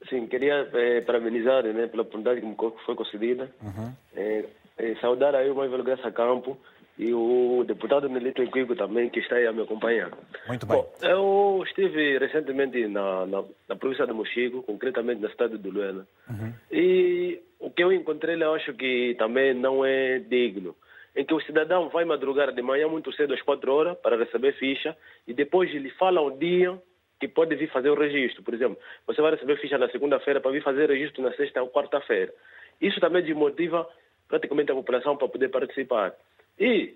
Sim, queria eh, parabenizar né, pela oportunidade que me foi concedida. Uhum. Eh, eh, saudar aí o Manuel Graça Campo e o deputado Nelito Equigo também, que está aí a me acompanhar. Muito bem. Bom, eu estive recentemente na, na, na, província de Mochico, concretamente na cidade de Luena, uhum. e o que eu encontrei eu acho que também não é digno, em que o cidadão vai madrugar de manhã muito cedo, às quatro horas, para receber ficha, e depois lhe fala um dia que pode vir fazer o registro. Por exemplo, você vai receber ficha na segunda-feira para vir fazer registro na sexta ou quarta-feira. Isso também desmotiva praticamente a população para poder participar. E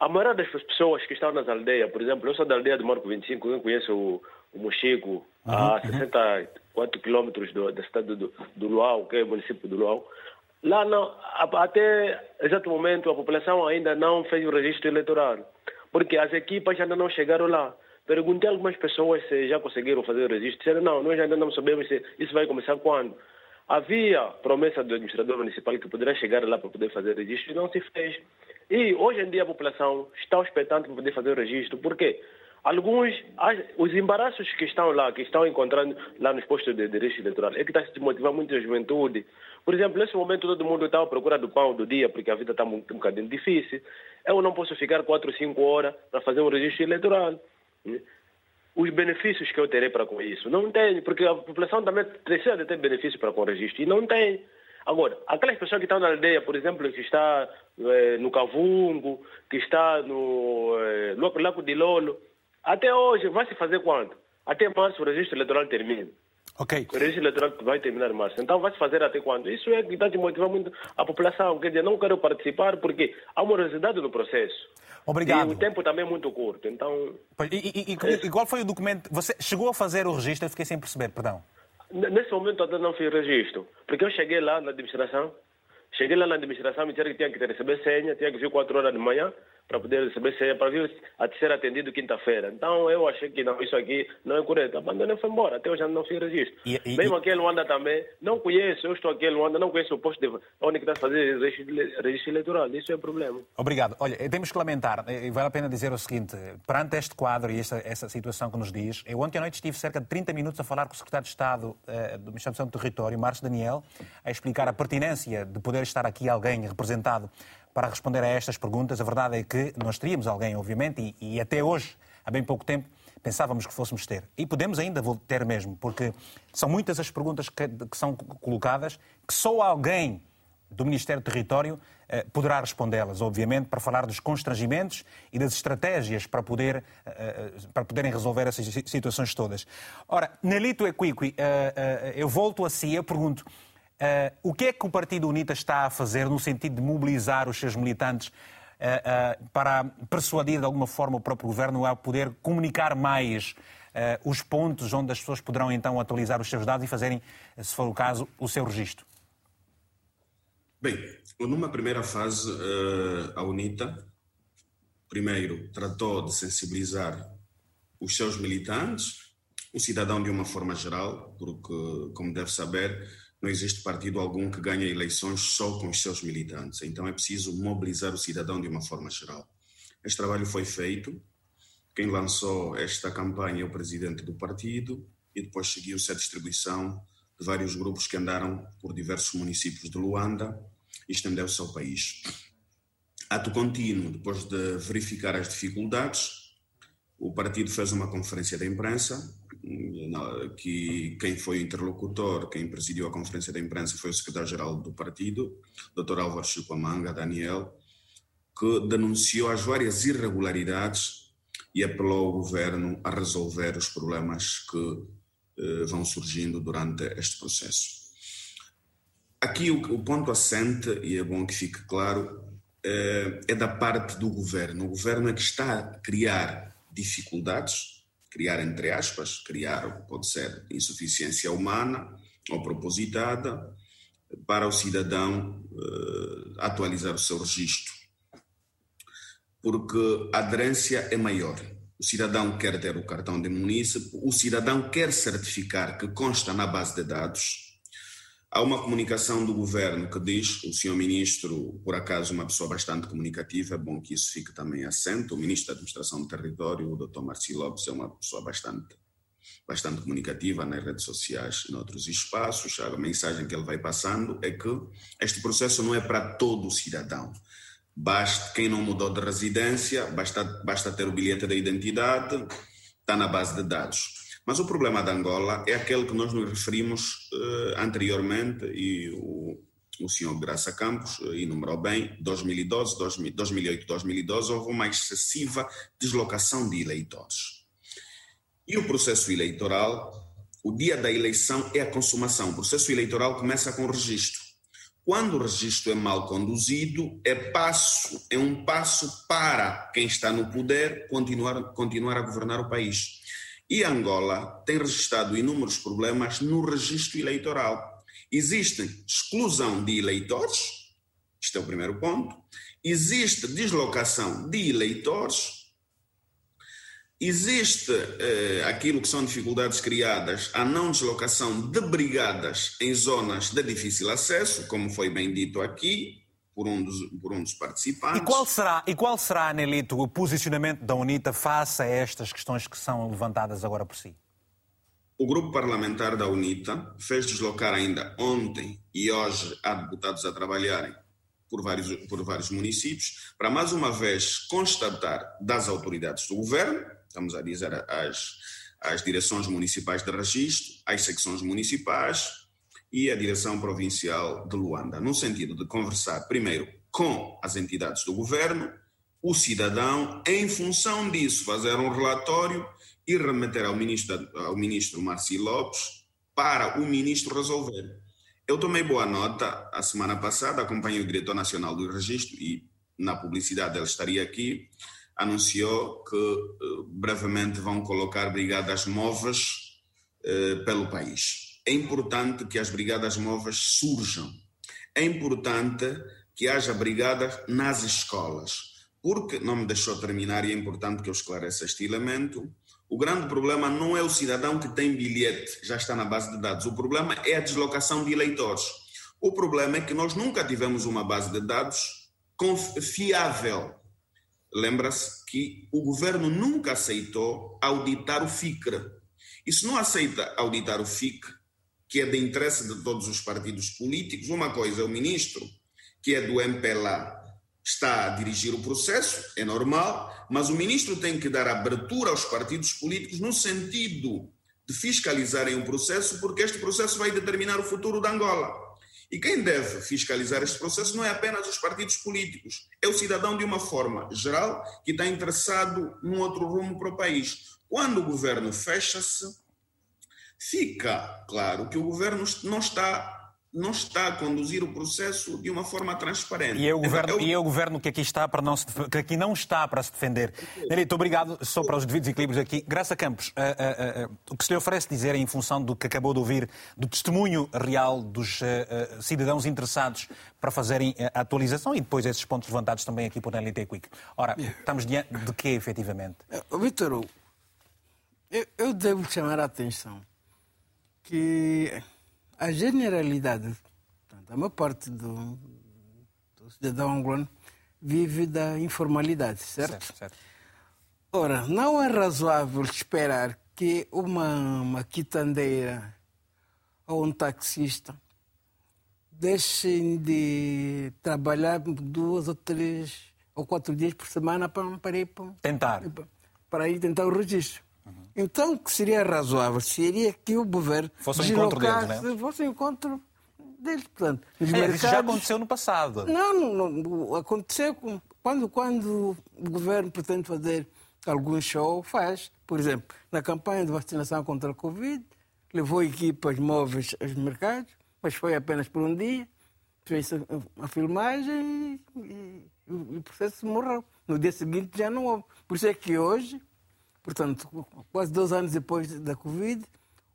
a maioria das pessoas que estão nas aldeias, por exemplo, eu sou da aldeia do Marco 25, eu conheço o, o Mochico, uhum, a 64 quilômetros da cidade do, do Luau, que é o município do Luau. Lá, não, até exato momento, a população ainda não fez o registro eleitoral, porque as equipas ainda não chegaram lá. Perguntei a algumas pessoas se já conseguiram fazer o registro. Disseram, não, nós ainda não sabemos se isso vai começar quando. Havia promessa do administrador municipal que poderia chegar lá para poder fazer registro e não se fez. E hoje em dia a população está expectante para poder fazer o registro. Por quê? Alguns, os embaraços que estão lá, que estão encontrando lá nos postos de, registro eleitoral, é que está a desmotivar muito a juventude. Por exemplo, nesse momento todo mundo está à procura do pão do dia, porque a vida está um, um bocadinho difícil. Eu não posso ficar 4 ou 5 horas para fazer um registro eleitoral os benefícios que eu terei para com isso. Não tem, porque a população também precisa de ter benefícios para com o registro e não tem. Agora, aquelas pessoas que estão na aldeia, por exemplo, que está eh, no Cavungo, que está no eh, Lago de Lolo, até hoje vai se fazer quanto? Até março o registro eleitoral termina. Ok. O registro eleitoral vai terminar em março. Então vai se fazer até quando? Isso é que está desmotivando muito a população. Quer dizer, não quero participar porque há morosidade no processo. Obrigado. E o tempo também é muito curto. Então. E, e, e, e qual foi o documento? Você chegou a fazer o registro? Eu fiquei sem perceber, perdão. Nesse momento ainda não fiz registro. Porque eu cheguei lá na administração, cheguei lá na administração, me disseram que tinha que receber senha, tinha que vir 4 horas de manhã para poder receber senha, para vir a ser atendido quinta-feira. Então eu achei que não, isso aqui não é correto. Abandonei foi embora. Até hoje não fiz registro. E, e, Mesmo e... aqui em Luanda também, não conheço, eu estou aqui em Luanda, não conheço o posto de onde está a fazer registro, eleitoral. Isso é problema. Obrigado. Olha, temos que lamentar, e vale a pena dizer o seguinte, perante este quadro e esta, essa situação que nos diz, eu ontem à noite estive cerca de 30 minutos a falar com o secretário de Estado eh, do Ministério do Território, Márcio Daniel, a explicar a pertinência de poder estar aqui alguém representado para responder a estas perguntas. A verdade é que nós teríamos alguém, obviamente, e, e, até hoje, há bem pouco tempo, pensávamos que fôssemos ter. E podemos ainda ter mesmo, porque são muitas as perguntas que, que são colocadas que só alguém do Ministério do Território eh, poderá respondê-las, obviamente, para falar dos constrangimentos e das estratégias para, poder, eh, para poderem resolver essas situações todas. Ora, Nelito Equiqui, eh, eu volto a si e pergunto, Uh, o que é que o Partido UNITA está a fazer no sentido de mobilizar os seus militantes uh, uh, para persuadir de alguma forma o próprio governo a poder comunicar mais os pontos onde as pessoas poderão então atualizar os seus dados e fazerem, se for o caso, o seu registro? Bem, numa primeira fase, a UNITA, primeiro, tratou de sensibilizar os seus militantes, o cidadão de uma forma geral, porque, como deve saber, não existe partido algum que ganhe eleições só com os seus militantes. Então é preciso mobilizar o cidadão de uma forma geral. Este trabalho foi feito. Quem lançou esta campanha é o presidente do partido e depois seguiu-se a distribuição de vários grupos que andaram por diversos municípios de Luanda e estendeu-se ao país. Ato contínuo, depois de verificar as dificuldades, o partido fez uma conferência de imprensa que quem foi o interlocutor, quem presidiu a conferência de imprensa foi o secretário-geral do partido, Dr. Álvaro Chupamanga, Daniel, que denunciou as várias irregularidades e apelou ao governo a resolver os problemas que eh, vão surgindo durante este processo. Aqui o, o, ponto assente, e é bom que fique claro, eh, é da parte do governo. O governo é que está a criar dificuldades criar entre aspas, criar pode ser insuficiência humana ou propositada para o cidadão uh, atualizar o seu registro. Porque a aderência é maior. O cidadão quer ter o cartão de munícipe, o cidadão quer certificar que consta na base de dados Há uma comunicação do governo que diz, o senhor ministro, por acaso, uma pessoa bastante comunicativa, é bom que isso fique também assento. O ministro da Administração do Território, o doutor Marci Lopes, é uma pessoa bastante, bastante comunicativa nas redes sociais e em outros espaços. A mensagem que ele vai passando é que este processo não é para todo cidadão. Basta, quem não mudou de residência, basta, basta ter o bilhete da identidade, está na base de dados. Mas o problema da Angola é aquele que nós nos referimos uh, anteriormente e o, o senhor Graça Campos uh, enumerou bem, 2012, 2008, 2012, houve uma excessiva deslocação de eleitores. E o processo eleitoral, o dia da eleição é a consumação. O processo eleitoral começa com o registro. Quando o registro é mal conduzido, é passo, é um passo para quem está no poder continuar, continuar a governar o país. E Angola tem registrado inúmeros problemas no registro eleitoral. Existe exclusão de eleitores, este é o primeiro ponto. Existe deslocação de eleitores. Existe eh, aquilo que são dificuldades criadas, a não deslocação de brigadas em zonas de difícil acesso, como foi bem dito aqui, por um dos, por um dos participantes. E qual será, e qual será, Nelito, o posicionamento da UNITA face a estas questões que são levantadas agora por si? O grupo parlamentar da UNITA fez deslocar ainda ontem e hoje há deputados a trabalharem por vários, por vários municípios, para mais uma vez constatar das autoridades do governo, estamos a dizer às, às direções municipais de registro, às secções municipais, e a direção provincial de Luanda, no sentido de conversar primeiro com as entidades do governo, o cidadão, em função disso, fazer um relatório e remeter ao ministro, ao ministro Marci Lopes para o ministro resolver. Eu tomei boa nota a semana passada, acompanhei o diretor nacional do registro e na publicidade ele estaria aqui, anunciou que uh, brevemente vão colocar brigadas móveis uh, pelo país. É importante que as brigadas móveis surjam. É importante que haja brigadas nas escolas. Porque, não me deixou terminar e é importante que eu esclareça este elemento, o grande problema não é o cidadão que tem bilhete, já está na base de dados. O problema é a deslocação de eleitores. O problema é que nós nunca tivemos uma base de dados fiável. Lembra-se que o governo nunca aceitou auditar o FICRE. E se não aceita auditar o FIC, que é de interesse de todos os partidos políticos, uma coisa é o ministro, que é do MPLA, está a dirigir o processo, é normal, mas o ministro tem que dar abertura aos partidos políticos no sentido de fiscalizarem o processo, porque este processo vai determinar o futuro da Angola. E quem deve fiscalizar este processo não é apenas os partidos políticos, é o cidadão de uma forma geral que está interessado num outro rumo para o país. Quando o governo fecha-se, fica claro que o governo não está não está a conduzir o processo de uma forma transparente. E é o governo, é o... E é o governo que aqui está para não se, que aqui não está para se defender. Nelito, obrigado só para os devidos equilíbrios aqui. Graça Campos, uh, uh, uh, o que se lhe oferece dizer em função do que acabou de ouvir, do testemunho real dos cidadãos interessados para fazerem a atualização e depois esses pontos levantados também aqui por Nelito Quick. Ora, estamos diante de quê, efetivamente? Vitor, eu, eu devo chamar a atenção que a generalidade, portanto, a maior parte do, do cidadão angolano vive da informalidade, certo? certo, certo. Ora, não é razoável esperar que uma, uma quitandeira ou um taxista deixem de trabalhar duas ou três ou quatro dias por semana para, para ir para, tentar. para ir tentar o registro. Então, o que seria razoável seria que o governo fosse um encontro deles, né? fosse um encontro deles. Portanto, é, mercados... Isso já aconteceu no passado. Não, não, não, aconteceu quando, quando o governo pretende fazer algum show, faz. Por exemplo, na campanha de vacinação contra a Covid, levou equipas móveis aos mercados, mas foi apenas por um dia, fez a filmagem e, e, e o processo morreu. No dia seguinte já não houve. Por isso é que hoje Portanto, quase dois anos depois da Covid,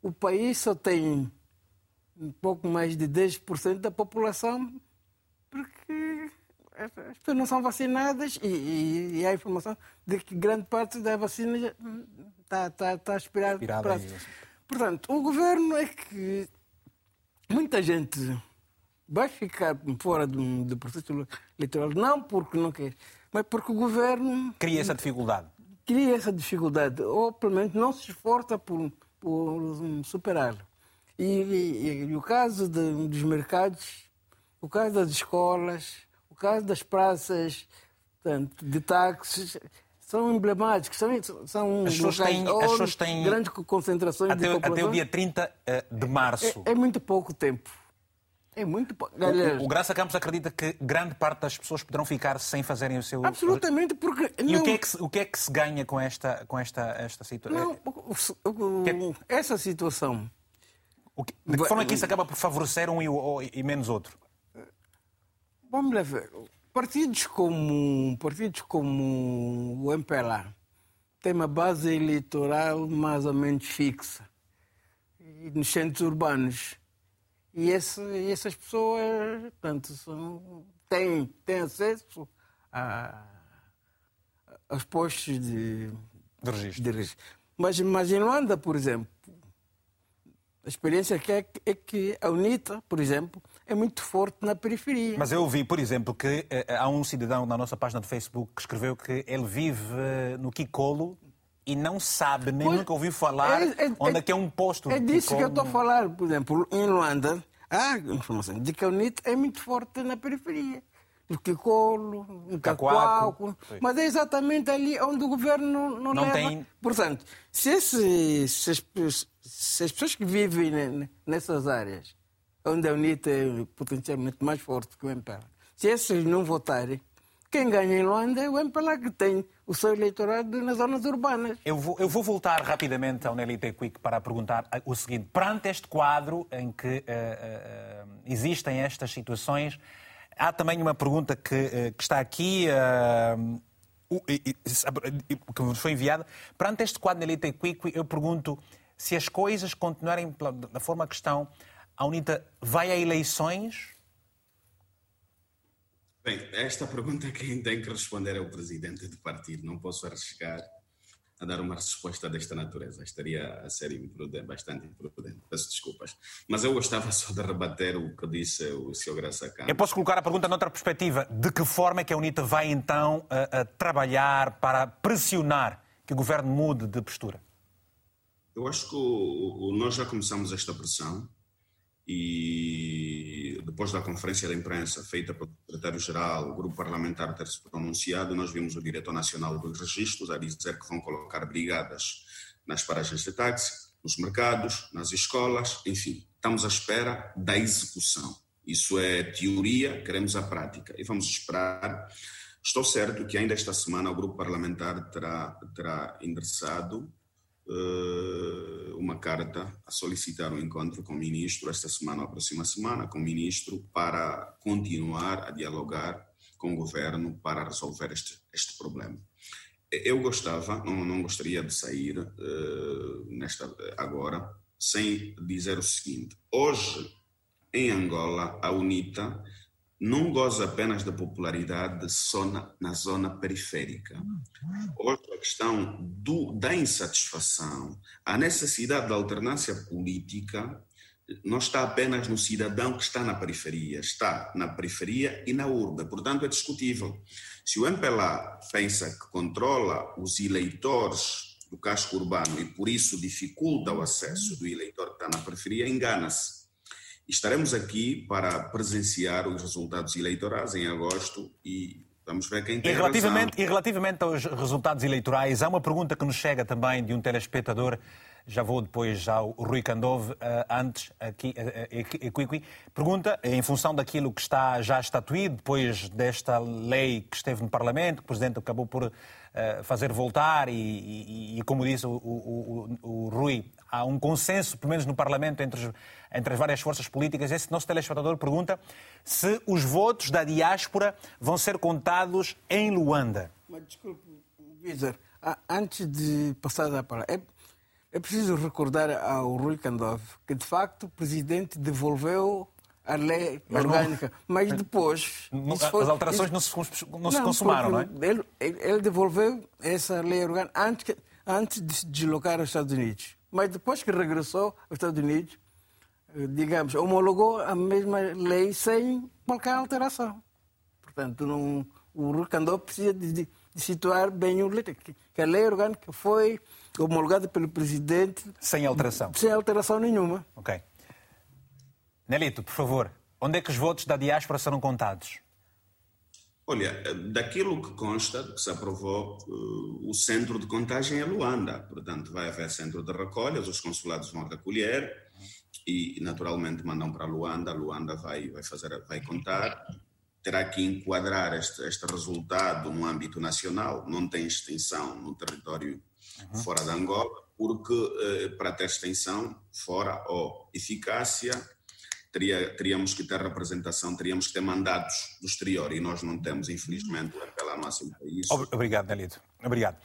o país só tem um pouco mais de 10% da população porque as pessoas não são vacinadas e, e, e há informação de que grande parte da vacina está, está, está a esperar. Para... Portanto, o governo é que muita gente vai ficar fora do, do processo eleitoral, não porque não quer, mas porque o governo. Cria essa dificuldade cria essa dificuldade, ou pelo menos não se esforça por, por superá-la. E, e, e, o caso de, dos mercados, o caso das escolas, o caso das praças portanto, de táxis, são emblemáticos, são, são as pessoas têm, as pessoas têm grandes concentrações até, de população. Até o dia 30 eh, de março. É, é muito pouco tempo. É muito pouco. O, o Graça Campos acredita que grande parte das pessoas poderão ficar sem fazerem o seu. Absolutamente, porque. E não... o, que é que, o que é que se ganha com esta, com esta, esta situação? É essa situação. Que... de que forma é que isso acaba por favorecer um e, e menos outro? Vamos lá ver. Partidos como, partidos como o MPLA têm uma base eleitoral mais ou menos fixa. E nos centros urbanos e, esse, essas pessoas portanto, são, têm, têm acesso a, aos postos de, de registro. de registro. Mas, mas em Luanda, por exemplo, a experiência que é, é que a UNITA, por exemplo, é muito forte na periferia. Mas eu ouvi, por exemplo, que eh, há um cidadão na nossa página do Facebook que escreveu que ele vive eh, no Kikolo e não sabe, nem pois, nunca ouviu falar é, é, onde é, que é um posto. É disso que eu estou a falar. Por exemplo, em Luanda, há informação de que a UNIT é muito forte na periferia. No Kikolo, no Cacoaco. Mas é exatamente ali onde o governo não, não leva. Tem... Portanto, se, esse, se, as, se as pessoas que vivem nessas áreas onde a UNITA é potencialmente mais forte que o MPLA. Se esses não votarem, quem ganha em Luanda é o MPLA, que tem o seu eleitorado nas zonas urbanas. Eu vou, eu vou voltar rapidamente ao Nelly Quick para perguntar o seguinte. Perante este quadro em que uh, uh, existem estas situações, há também uma pergunta que, uh, que está aqui, que nos foi enviada. Perante este quadro Nelly Quick, eu pergunto se as coisas continuarem da forma que estão, a UNITA vai a eleições Bem, esta pergunta quem tem que responder é o presidente do partido. Não posso arriscar a dar uma resposta desta natureza. Estaria a ser imprudente, bastante imprudente. Peço desculpas. Mas eu gostava só de rebater o que disse o Sr. Graça Câmara. Eu posso colocar a pergunta noutra perspectiva. De que forma é que a UNITA vai então a, a trabalhar para pressionar que o governo mude de postura? Eu acho que o, o, nós já começamos esta pressão e depois da conferência de imprensa feita pelo secretário-geral, o grupo parlamentar ter se pronunciado, nós vimos o diretor nacional dos registros a dizer que vão colocar brigadas nas paragens de táxi, nos mercados, nas escolas, enfim, estamos à espera da execução. Isso é teoria, queremos a prática e vamos esperar. Estou certo que ainda esta semana o grupo parlamentar terá, terá endereçado uma carta a solicitar um encontro com o ministro esta semana ou próxima semana com o ministro para continuar a dialogar com o governo para resolver este, este problema. Eu gostava, não, não gostaria de sair uh, nesta agora sem dizer o seguinte: hoje em Angola a UNITA não goza apenas da popularidade zona, na zona periférica. Outra questão do, da insatisfação, a necessidade da alternância política não está apenas no cidadão que está na periferia, está na periferia e na urba. Portanto, é discutível. Se o MPLA pensa que controla os eleitores do casco urbano e por isso dificulta o acesso do eleitor que está na periferia, engana-se Estaremos aqui para presenciar os resultados eleitorais em agosto e vamos ver quem tem e relativamente, razão. E relativamente aos resultados eleitorais, há uma pergunta que nos chega também de um telespectador já vou depois ao Rui Candove, eh, antes aqui, Equiqui, pergunta, em função daquilo que está já estatuído, depois desta lei que esteve no Parlamento, que o Presidente acabou por eh, fazer voltar e, e, e como disse o, o, o, o, Rui, há um consenso, pelo menos no Parlamento, entre, entre as várias forças políticas. Esse nosso telespectador pergunta se os votos da diáspora vão ser contados em Luanda. Mas desculpe, Vizer, antes de passar a palavra, é, é preciso recordar ao Rui Candov que, de facto, o Presidente devolveu a lei mas orgânica. Não, mas depois. Foi, as alterações isso, não se, não se consumaram, não é? Ele, ele, devolveu essa lei orgânica antes, antes de se deslocar aos Estados Unidos. Mas depois que regressou aos Estados Unidos, eh, digamos, homologou a mesma lei sem qualquer alteração. Portanto, não, o Rucandó precisa de, de, situar bem o letra, que a lei orgânica foi homologada pelo presidente. Sem alteração. Sem alteração nenhuma. Ok. Nelito, por favor, onde é que os votos da diáspora serão contados? Olha, daquilo que consta, que se aprovou, o centro de contagem é Luanda. Portanto, vai haver centro de recolha, os consulados vão recolher e, naturalmente, mandam para Luanda. Luanda vai, vai, fazer, vai contar. Terá que enquadrar este, este resultado no âmbito nacional, não tem extensão no território uhum. fora de Angola, porque eh, para ter extensão fora ou eficácia teria, teríamos que ter representação, teríamos que ter mandatos do exterior e nós não temos, infelizmente, pela nossa país. Obrigado, Nelito. Obrigado.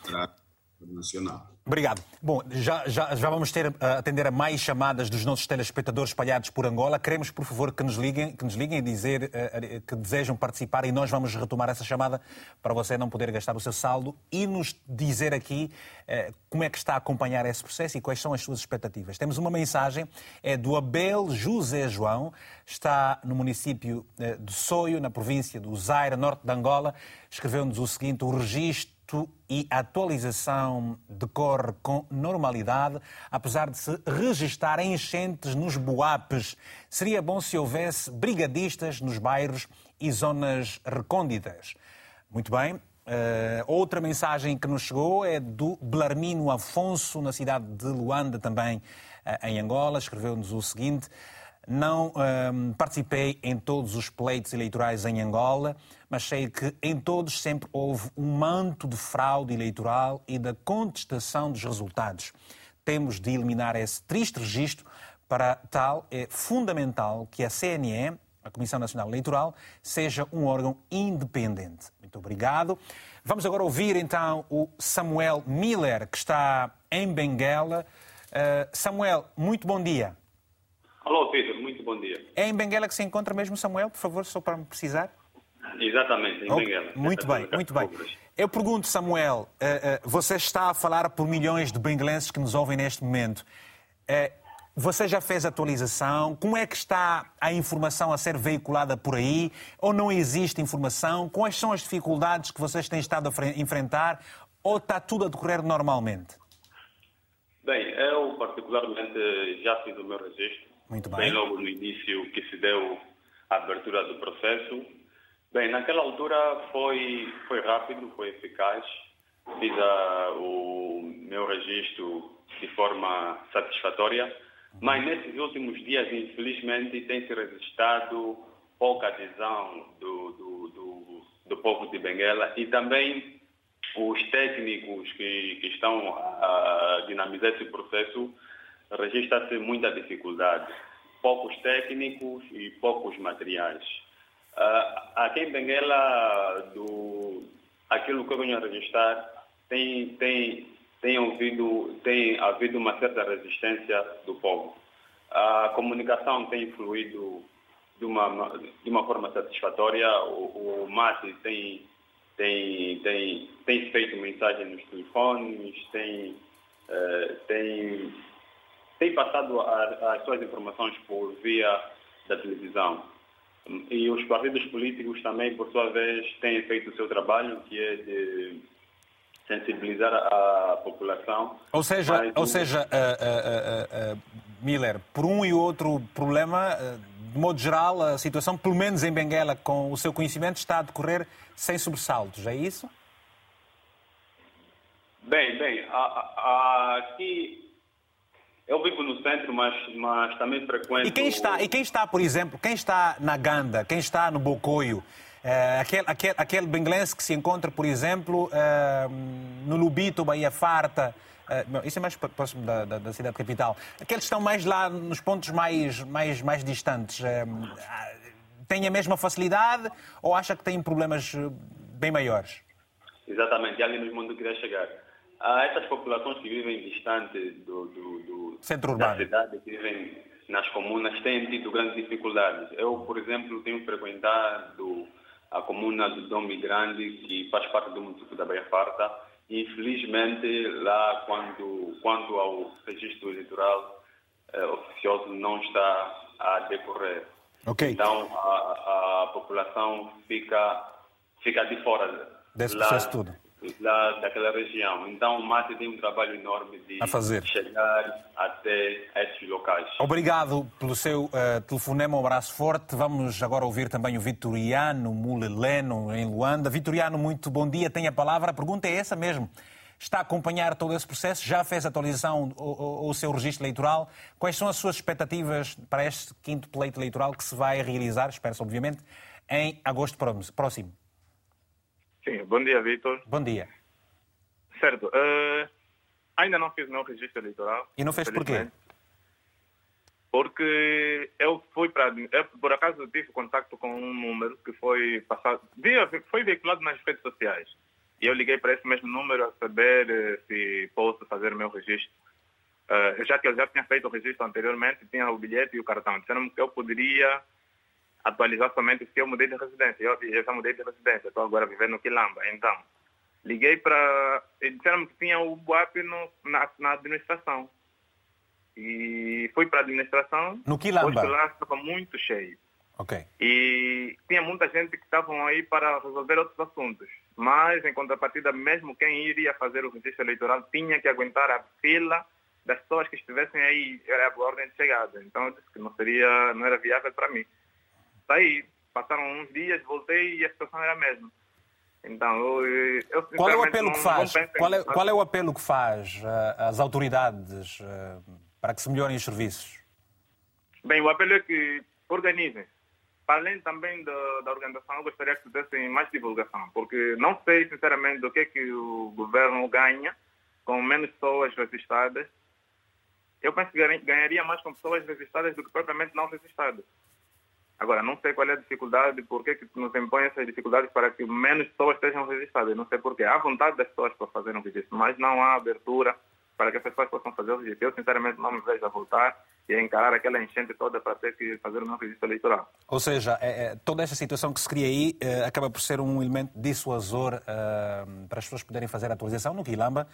Nacional. Obrigado. Bom, já, já, já vamos ter a atender a mais chamadas dos nossos telespectadores espalhados por Angola. Queremos, por favor, que nos liguem, que nos liguem e dizer uh, que desejam participar e nós vamos retomar essa chamada para você não poder gastar o seu saldo e nos dizer aqui uh, como é que está a acompanhar esse processo e quais são as suas expectativas. Temos uma mensagem, é do Abel José João, está no município uh, de Soio, na província do Zaire, norte de Angola. Escreveu-nos o seguinte, o registro e atualização decorre com normalidade, apesar de se registrar enchentes nos boapes. Seria bom se houvesse brigadistas nos bairros e zonas recônditas. Muito bem. Uh, outra mensagem que nos chegou é do Blarmino Afonso, na cidade de Luanda, também uh, em Angola. Escreveu-nos o seguinte: Não um, participei em todos os pleitos eleitorais em Angola, mas sei que em todos sempre houve um manto de fraude eleitoral e da contestação dos resultados. Temos de eliminar esse triste registro. Para tal, é fundamental que a CNE, a Comissão Nacional Eleitoral, seja um órgão independente. Muito obrigado. Vamos agora ouvir então o Samuel Miller, que está em Benguela. Uh, Samuel, muito bom dia. Alô, Pedro, muito bom dia. É em Benguela que se encontra mesmo, Samuel, por favor, só para me precisar? Exatamente, em oh, Benguela. Muito bem, muito bem. Eu pergunto, Samuel, uh, uh, você está a falar por milhões de benguelenses que nos ouvem neste momento. Uh, você já fez atualização? Como é que está a informação a ser veiculada por aí? Ou não existe informação? Quais são as dificuldades que vocês têm estado a enfrentar? Ou está tudo a decorrer normalmente? Bem, eu particularmente já fiz o meu registro. Muito bem. Bem logo no início que se deu a abertura do processo. Bem, naquela altura foi, foi rápido, foi eficaz. Fiz a, o meu registro de forma satisfatória mas nesses últimos dias, infelizmente, tem se registrado pouca adesão do, do, do, do povo de Benguela e também os técnicos que, que estão a dinamizar esse processo registra-se muita dificuldade. Poucos técnicos e poucos materiais. Uh, aqui em Benguela, do, aquilo que eu venho a registrar, tem, tem, tem, ouvido, tem havido uma certa resistência do povo. A comunicação tem fluído de uma, de uma forma satisfatória. O, o MAT tem, tem, tem, tem feito mensagem nos telefones, tem, uh, tem, tem passado a, as suas informações por via da televisão. E os partidos políticos também, por sua vez, têm feito o seu trabalho, que é de sensibilizar a população. Ou seja, ou seja uh, uh, uh, Miller, por um e outro problema, de modo geral, a situação, pelo menos em Benguela, com o seu conhecimento, está a decorrer sem sobressaltos, é isso? Bem, bem, a, a, aqui eu vivo no centro, mas, mas também frequento... E quem, está, e quem está, por exemplo, quem está na Ganda, quem está no Bocoio, Uh, aquele, aquele, aquele benguelense que se encontra, por exemplo, uh, no Lubito, Bahia Farta, uh, isso é mais próximo da, da, da, cidade capital. Aqueles que estão mais lá nos pontos mais, mais, mais distantes, têm a mesma facilidade ou acha que têm problemas bem maiores? Exatamente, é ali mesmo onde eu queria chegar. Há essas populações que vivem distante do, do, do Centro urbano. da cidade, que vivem nas comunas, têm tido grandes dificuldades. Eu, por exemplo, tenho frequentado a comuna do Dome Grande, que faz parte do município da Baía Farta. Infelizmente, lá, quando, quando ao registro eleitoral eh, oficioso não está a decorrer. Okay. Então, a, a população fica, fica de fora. Desse processo tudo lá daquela região. Então o MAT tem um trabalho enorme de a fazer. chegar até esses locais. Obrigado pelo seu uh, telefonema, um abraço forte. Vamos agora ouvir também o Vitoriano Muleleno, em Luanda. Vitoriano, muito bom dia, tem a palavra. A pergunta é essa mesmo. Está a acompanhar todo esse processo? Já fez atualização o seu registro eleitoral? Quais são as suas expectativas para este quinto pleito eleitoral que se vai realizar, espero-se obviamente, em agosto próximo? Sim, bom dia, Vitor. Bom dia. Certo. Uh, ainda não fiz meu registro eleitoral. E não fez porquê? Porque eu fui para. Por acaso tive contato com um número que foi passado. Foi veiculado nas redes sociais. E eu liguei para esse mesmo número a saber uh, se posso fazer meu registro. Uh, já que eu já tinha feito o registro anteriormente, tinha o bilhete e o cartão. Disseram-me que eu poderia atualizar somente se eu mudei de residência. Eu, eu já mudei de residência, estou agora vivendo no Quilamba. Então, liguei para. Disseram que tinha o BUAP no, na, na administração. E fui para a administração. No Quilamba? Hoje lá estava muito cheio. Ok. E tinha muita gente que estavam aí para resolver outros assuntos. Mas, em contrapartida, mesmo quem iria fazer o registro eleitoral tinha que aguentar a fila das pessoas que estivessem aí, era a ordem de chegada. Então, eu disse que não, seria, não era viável para mim saí, passaram uns dias, voltei e a situação era a mesma. Então, eu, eu qual é o apelo não, que faz? Qual é, qual é, o apelo que faz uh, às autoridades uh, para que se melhorem os serviços? Bem, o apelo é que organizem. Para além também da, da organização, eu gostaria que dessem mais divulgação, porque não sei, sinceramente, do que é que o governo ganha com menos pessoas registradas. Eu penso que ganharia mais com pessoas registradas do que propriamente não registradas. Agora, não sei qual é a dificuldade, por que nos impõe essas dificuldades para que menos pessoas estejam registradas. Não sei porquê. Há vontade das pessoas para fazerem o registro, mas não há abertura para que as pessoas possam fazer o registro. Eu, sinceramente, não me vejo a voltar e a encarar aquela enchente toda para ter que fazer o meu registro eleitoral. Ou seja, é, é, toda esta situação que se cria aí é, acaba por ser um elemento dissuasor eh, para as pessoas poderem fazer a atualização no Quilamba,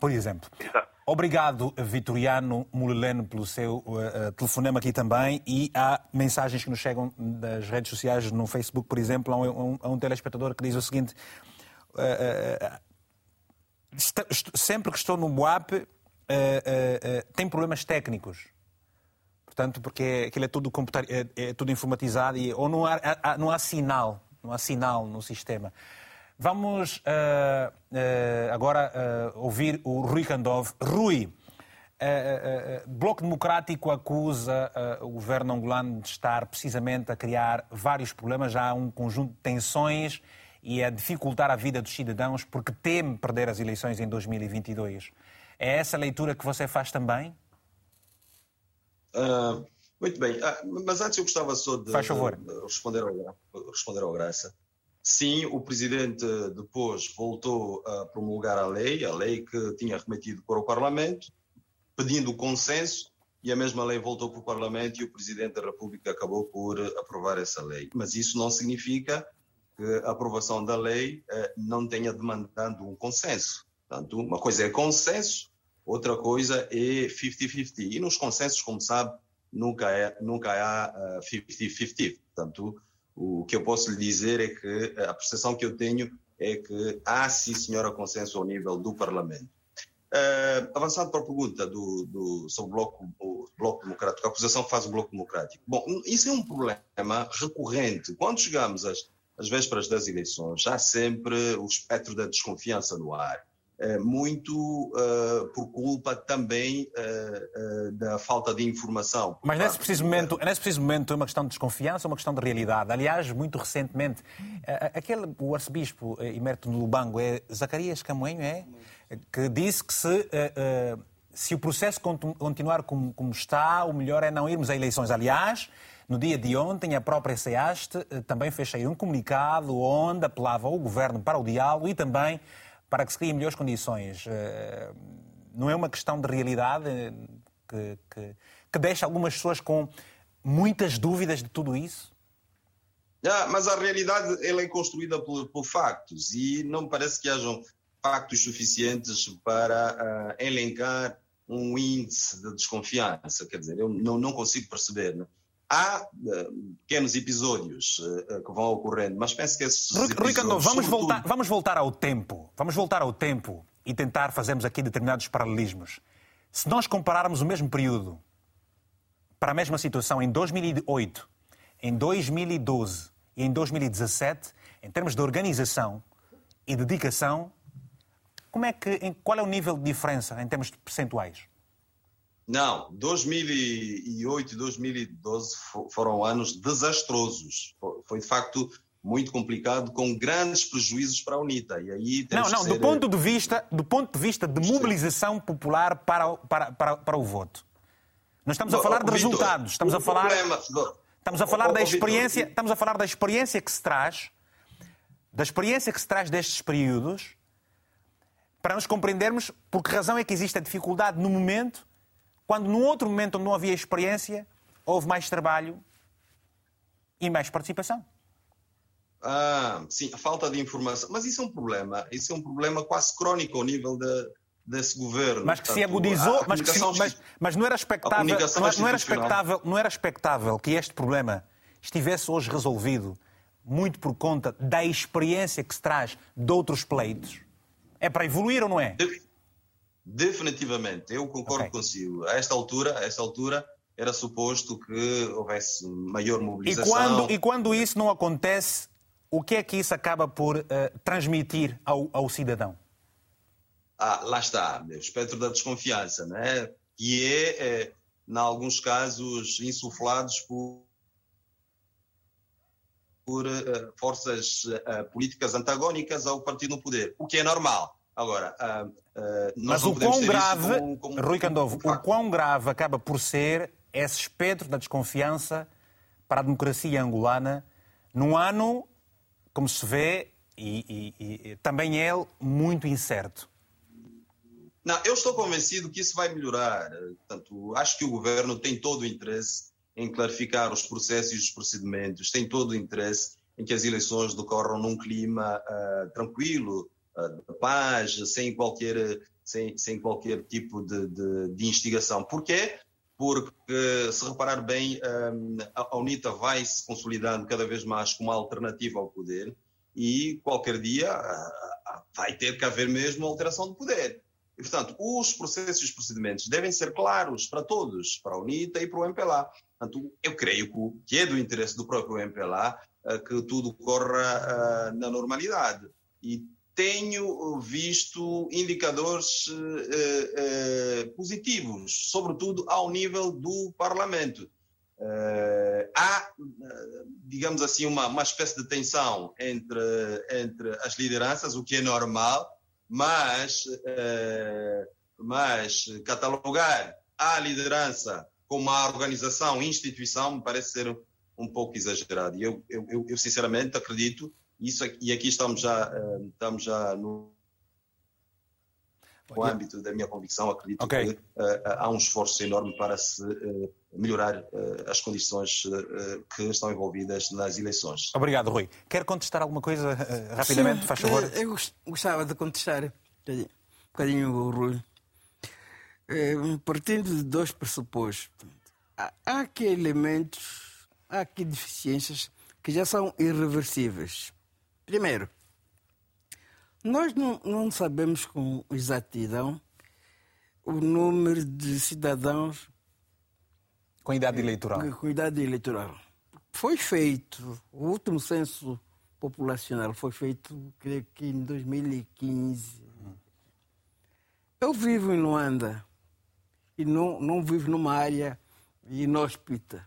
por exemplo. Exato. Obrigado, Vitoriano Mulileno, pelo seu uh, telefonema aqui também. E há mensagens que nos chegam das redes sociais, no Facebook, por exemplo, a um, a um telespectador que diz o seguinte: uh, uh, sempre que estou no BUAP, tem problemas técnicos. Portanto, porque aquilo é tudo, é, é tudo informatizado e, ou não há, há, não há sinal, não há sinal no sistema. Vamos uh, uh, agora uh, ouvir o Rui Kandov. Rui, Bloco Democrático acusa o governo angolano de estar precisamente a criar vários problemas, já há um conjunto de tensões e a dificultar a vida dos cidadãos porque teme perder as eleições em 2022. É essa a leitura que você faz também? Uh, muito bem, ah, mas antes eu gostava só de, de responder, ao, responder ao Graça. Sim, o presidente depois voltou a promulgar a lei, a lei que tinha remetido para o Parlamento, pedindo consenso, e a mesma lei voltou para o Parlamento e o presidente da República acabou por aprovar essa lei. Mas isso não significa que a aprovação da lei eh, não tenha demandado um consenso. Portanto, uma coisa é consenso, outra coisa é 50-50. E nos consensos, como sabe, nunca, é, nunca há 50-50. Uh, Portanto, o que eu posso lhe dizer é que a percepção que eu tenho é que há sim, senhora, consenso ao nível do Parlamento. Uh, avançando para a pergunta do, do, sobre o bloco, o bloco Democrático, a acusação que faz o Bloco Democrático. Bom, isso é um problema recorrente. Quando chegamos às, às vésperas das eleições, há sempre o espectro da desconfiança no ar. Eh, muito uh, por culpa também uh, da falta de informação. Mas nesse preciso, momento, nesse preciso momento é uma questão de desconfiança ou uma questão de realidade? Aliás, muito recentemente, aquele, o arcebispo emérito no Lubango é Zacarias Camoenho, é? Que disse que se, se o processo continuar como, como está, o melhor é não irmos a eleições. Aliás, no dia de ontem, a própria SEAST também fez sair um comunicado onde apelava o governo para o diálogo e também para que se criem melhores condições. Eh, não é uma questão de realidade que, que, que deixa algumas pessoas com muitas dúvidas de tudo isso? Ah, mas a realidade ela é construída por, por, factos e não parece que hajam factos suficientes para uh, elencar um índice de desconfiança. Quer dizer, eu não, não consigo perceber. Né? Há uh, pequenos episódios uh, que vão ocorrendo, mas penso que esses Rui, episódios... vamos, voltar, vamos voltar ao tempo. Vamos voltar ao tempo e tentar fazermos aqui determinados paralelismos. Se nós compararmos o mesmo período para a mesma situação em 2008, em 2012 e em 2017, em termos de organização e dedicação, como é que, qual é o nível de diferença em termos percentuais? Não, 2008 e 2012 foram anos desastrosos. Foi de facto muito complicado, com grandes prejuízos para a UNITA. E aí não, não, ser... do, ponto de vista, do ponto de vista de mobilização popular para, para, para, para o voto. Nós estamos a falar de resultados, estamos a falar, estamos a falar da experiência, estamos a falar da experiência que se traz, da experiência que se traz destes períodos, para nos compreendermos por que razão é que existe a dificuldade no momento quando num outro momento onde não havia experiência, houve mais trabalho e mais participação. Ah, sim, a falta de informação. Mas isso é um problema. Isso é um problema quase crónico ao nível de, desse governo. Mas que Portanto, se agudizou, mas, que se, mas, mas, não era expectável, não, não, era expectável, não era expectável que este problema estivesse hoje resolvido muito por conta da experiência que se traz de outros pleitos. É para evoluir ou não é? Definitivamente, eu concordo okay. consigo. A esta altura, a esta altura era suposto que houvesse maior mobilização. E quando, e quando isso não acontece, o que é que isso acaba por uh, transmitir ao, ao, cidadão? Ah, lá está, o espectro da desconfiança, né? que é, é em alguns casos, insuflados por, por uh, forças uh, políticas antagónicas ao partido no poder, o que é normal. Agora, uh, mas o quão grave, como, como, Rui Candovo, o quão grave acaba por ser esse espectro da desconfiança para a democracia angolana num ano, como se vê, e, e, e também ele muito incerto. Não, eu estou convencido que isso vai melhorar. Portanto, acho que o governo tem todo o interesse em clarificar os processos e os procedimentos, tem todo o interesse em que as eleições decorram num clima uh, tranquilo, de paz, sem qualquer, sem, sem qualquer tipo de, de, de instigação. Porquê? Porque, se reparar bem, um, a UNITA vai se consolidando cada vez mais como alternativa ao poder e qualquer dia vai ter que haver mesmo alteração de poder. E, portanto, os processos e os procedimentos devem ser claros para todos, para a UNITA e para o MPLA. Portanto, eu creio que é do interesse do próprio MPLA uh, que tudo corra uh, na normalidade. E tenho visto indicadores uh, positivos, sobretudo ao nível do Parlamento. há, digamos assim, uma, uma espécie de tensão entre, entre as lideranças, o que é normal, mas, eh, mas catalogar a liderança como uma organização, instituição, me parece ser um pouco exagerado. E eu, eu, eu sinceramente acredito, isso, e aqui estamos já, eh, estamos já no, no âmbito da minha convicção, acredito okay. que uh, há um esforço enorme para se uh, melhorar uh, as condições que estão envolvidas nas eleições. Obrigado, Rui. Quer contestar alguma coisa rapidamente, Sim, faz favor? Eu gostava de contestar um bocadinho o Rui. Partindo de dois pressupostos. Há aqui elementos, há aqui deficiências que já são irreversíveis. Primeiro, nós não, não sabemos com exatidão o número de cidadãos com idade eleitoral. Com idade eleitoral. Foi feito, o último censo populacional foi feito, creio que em 2015. Eu vivo em Luanda e não, não vivo numa área inóspita,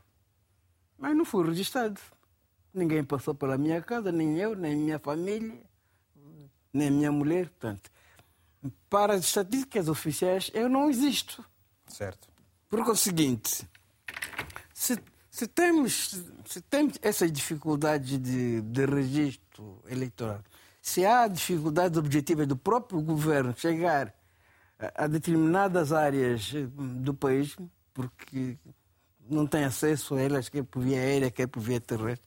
mas não fui registrado. Ninguém passou pela minha casa, nem eu, nem minha família nem minha mulher. Portanto, para as estatísticas oficiais, eu não existo. Certo. Porque é o seguinte, se, se, temos, se temos essa dificuldade de, de registro eleitoral, se há dificuldades objetivas do próprio governo chegar a, a determinadas áreas eh, do país, porque não tem acesso a elas, quer por via aérea, quer por via terrestre,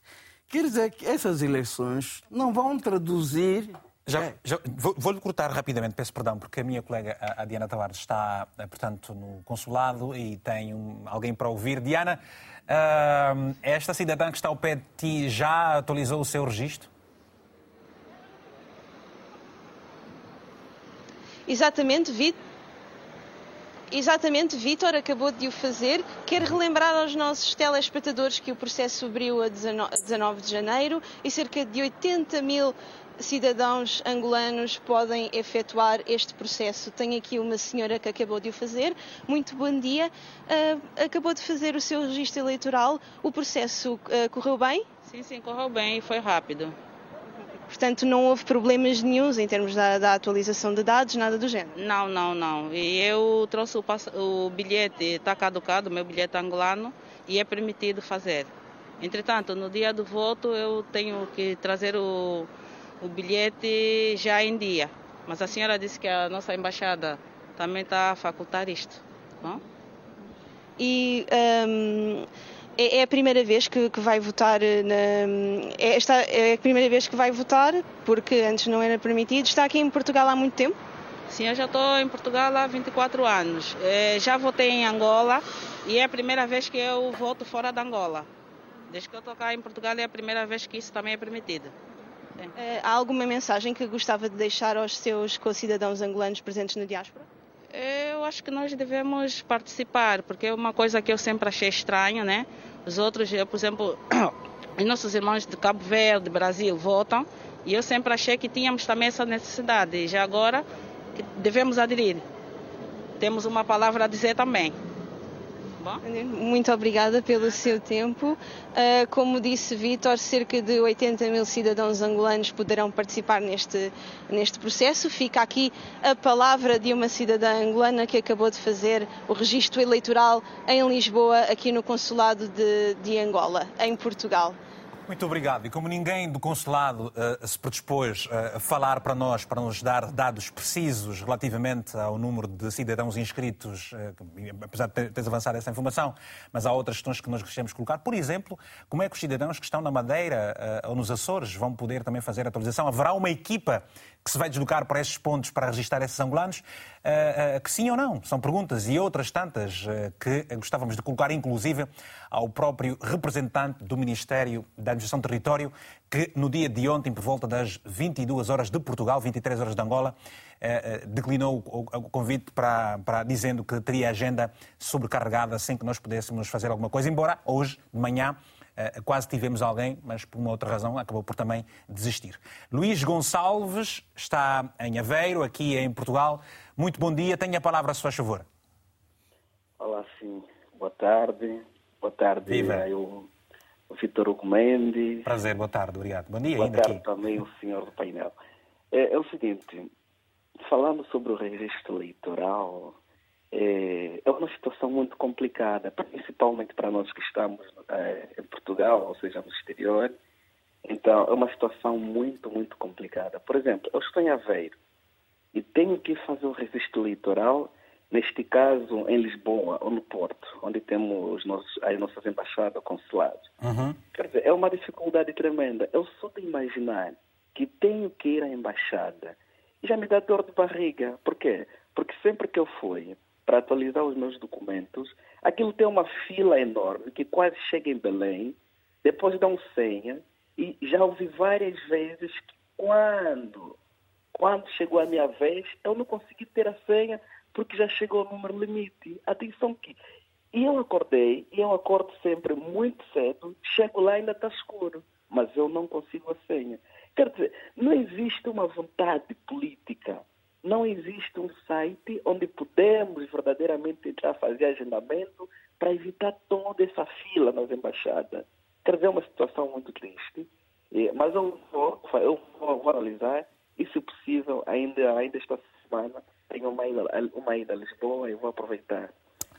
quer dizer que essas eleições não vão traduzir já, é. já vou-lhe cortar rapidamente, peço perdão, porque a minha colega, a Diana Tavares, está, eh, portanto, no consulado e tem um, alguém para ouvir. Diana, uh, esta cidadã que está ao pé de ti já atualizou o seu registro? Exatamente, Vitor. Exatamente, Vitor acabou de o fazer. Quero relembrar aos nossos telespectadores que o processo abriu a 19 de janeiro e cerca de 80 mil cidadãos angolanos podem efetuar este processo. Tenho aqui uma senhora que acabou de o fazer. Muito bom dia. Uh, acabou de fazer o seu registro eleitoral. O processo uh, correu bem? Sim, sim, correu bem e foi rápido. Portanto, não houve problemas nenhums em termos da, da, atualização de dados, nada do género? Não, não, não. E eu trouxe o, o bilhete, está caducado, o meu bilhete angolano, e é permitido fazer. Entretanto, no dia do voto, eu tenho que trazer o, o bilhete já em dia. Mas a senhora disse que a nossa embaixada também está a facultar isto. Não? E um, é, é, a primeira vez que, que vai votar na, é, esta, é a primeira vez que vai votar, porque antes não era permitido. Está aqui em Portugal há muito tempo? Sim, eu já estou em Portugal há 24 anos. É, já votei em Angola e é a primeira vez que eu voto fora da Angola. Desde que eu estou cá em Portugal é a primeira vez que isso também é permitido. É. Há alguma mensagem que gostava de deixar aos seus concidadãos angolanos presentes na diáspora? Eu acho que nós devemos participar, porque é uma coisa que eu sempre achei estranha, né? Os outros, eu, por exemplo, os nossos irmãos de Cabo Verde, Brasil, votam, e eu sempre achei que tínhamos também essa necessidade, e já agora devemos aderir. Temos uma palavra a dizer também. Muito obrigada pelo seu tempo. Uh, como disse Vítor, cerca de 80 mil cidadãos angolanos poderão participar neste, neste processo. Fica aqui a palavra de uma cidadã angolana que acabou de fazer o registro eleitoral em Lisboa, aqui no Consulado de, de Angola, em Portugal. Muito obrigado. E como ninguém do consulado uh, se predispôs uh, a falar para nós, para nos dar dados precisos relativamente ao número de cidadãos inscritos, uh, apesar de teres avançado essa informação, mas há outras questões que nós queremos colocar. Por exemplo, como é que os cidadãos que estão na Madeira ou nos Açores vão poder também fazer a atualização? Haverá uma equipa que se vai deslocar para esses pontos para registrar esses angolanos? Uh, uh, que sim ou não? São perguntas e outras tantas uh, que gostávamos de colocar, inclusive, ao próprio representante do Ministério da Administração do Território, que no dia de ontem, por volta das 22 horas de Portugal, 23 horas de Angola, declinou o convite para, para dizendo que teria agenda sobrecarregada sem que nós pudéssemos fazer alguma coisa, embora hoje de manhã quase tivemos alguém, mas por uma outra razão acabou por também desistir. Luís Gonçalves está em Aveiro, aqui em Portugal. Muito bom dia, tenha a palavra, a sua favor. Olá, sim. Boa tarde. Boa tarde Viva. ao Vitor Hugo Mendes. Prazer, boa tarde, obrigado. Bom dia, boa ainda tarde aqui. também o senhor do painel. É, é o seguinte, falando sobre o registro eleitoral, é, é uma situação muito complicada, principalmente para nós que estamos é, em Portugal, ou seja, no exterior. Então, é uma situação muito, muito complicada. Por exemplo, eu estou em Aveiro e tenho que fazer o registro eleitoral, neste caso em Lisboa ou no Porto, onde temos nossos, as nossas embaixadas, consulados. Uhum. Quer dizer, é uma dificuldade tremenda. Eu só de imaginar que tenho que ir à embaixada e já me dá dor de barriga. Por quê? Porque sempre que eu fui para atualizar os meus documentos, aquilo tem uma fila enorme que quase chega em Belém, depois dão senha, e já ouvi várias vezes que quando, quando chegou a minha vez, eu não consegui ter a senha porque já chegou o número limite. Atenção que e eu acordei, e eu acordo sempre muito cedo, chego lá e ainda está escuro, mas eu não consigo a senha. Quer dizer, não existe uma vontade política não existe um site onde podemos verdadeiramente entrar fazer agendamento para evitar toda essa fila nas embaixadas. Quer dizer, é uma situação muito triste, mas eu vou, eu vou, vou analisar e, se possível, ainda, ainda esta semana tenho uma ida, uma ida a Lisboa e vou aproveitar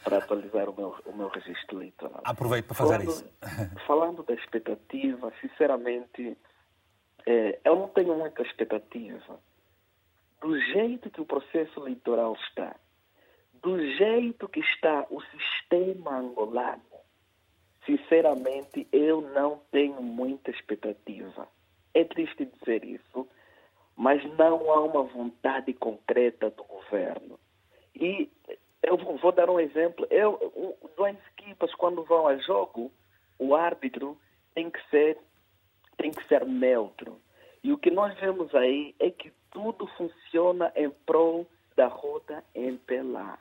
para atualizar o meu, o meu registro eleitoral. Aproveito para fazer falando, isso. falando da expectativa, sinceramente, é, eu não tenho muita expectativa do jeito que o processo eleitoral está, do jeito que está o sistema angolano, sinceramente, eu não tenho muita expectativa. É triste dizer isso, mas não há uma vontade concreta do governo. E eu vou dar um exemplo. Eu, duas equipas, quando vão a jogo, o árbitro tem que ser, tem que ser neutro. E o que nós vemos aí é que tudo funciona em prol da roda MPLA.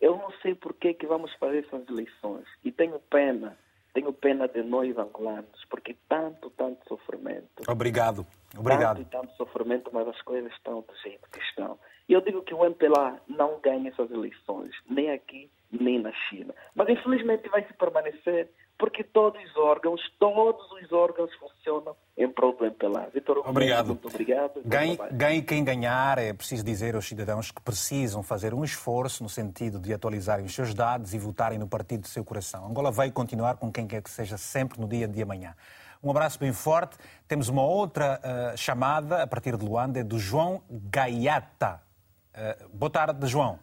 Eu não sei por que, que vamos fazer essas eleições. E tenho pena, tenho pena de nós angolanos, porque tanto, tanto sofrimento. Obrigado, obrigado. Tanto e tanto sofrimento, mas as coisas estão do jeito que estão. E eu digo que o MPLA não ganha essas eleições, nem aqui, nem na China. Mas infelizmente vai se permanecer porque todos os órgãos, todos os órgãos funcionam em prol do MPLA. Vitor, obrigado. Muito obrigado. Ganhe, ganhe quem ganhar, é preciso dizer aos cidadãos que precisam fazer um esforço no sentido de atualizarem os seus dados e votarem no partido do seu coração. Angola vai continuar com quem quer que seja sempre no dia de amanhã. Um abraço bem forte. Temos uma outra uh, chamada a partir de Luanda, é do João Gaiata. Uh, boa tarde, João.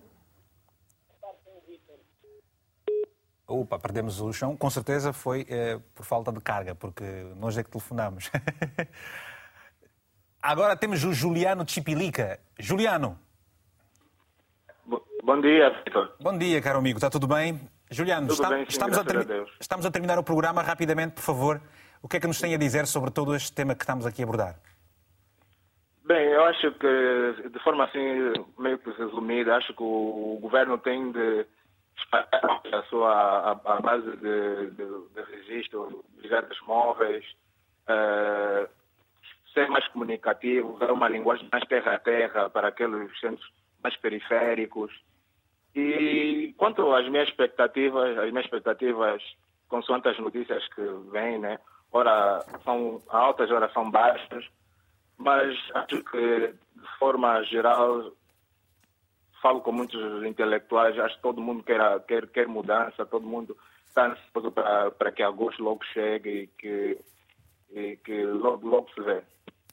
Opa, perdemos o chão. Com certeza foi eh, por falta de carga, porque nós é que telefonamos. Agora temos o Juliano Chipilica. Juliano. Bom dia, Vitor. Bom dia, caro amigo. Está tudo bem? Juliano, tudo está, bem, sim, estamos, a a estamos a terminar o programa rapidamente, por favor. O que é que nos tem a dizer sobre todo este tema que estamos aqui a abordar? Bem, eu acho que, de forma assim, meio que resumida, acho que o governo tem de a sua a, a base de, de, de registro móveis, uh, ser mais comunicativo, usar uma linguagem mais terra a terra para aqueles centros mais periféricos E quanto às minhas expectativas, as minhas expectativas, consoante as notícias que vêm, né? Ora são altas, ora são baixas, mas acho que, de forma geral, falo com muitos intelectuais, acho que todo mundo quer, quer, quer mudança, todo mundo está ansioso para, para que agosto logo chegue e que, e que logo, logo se vê.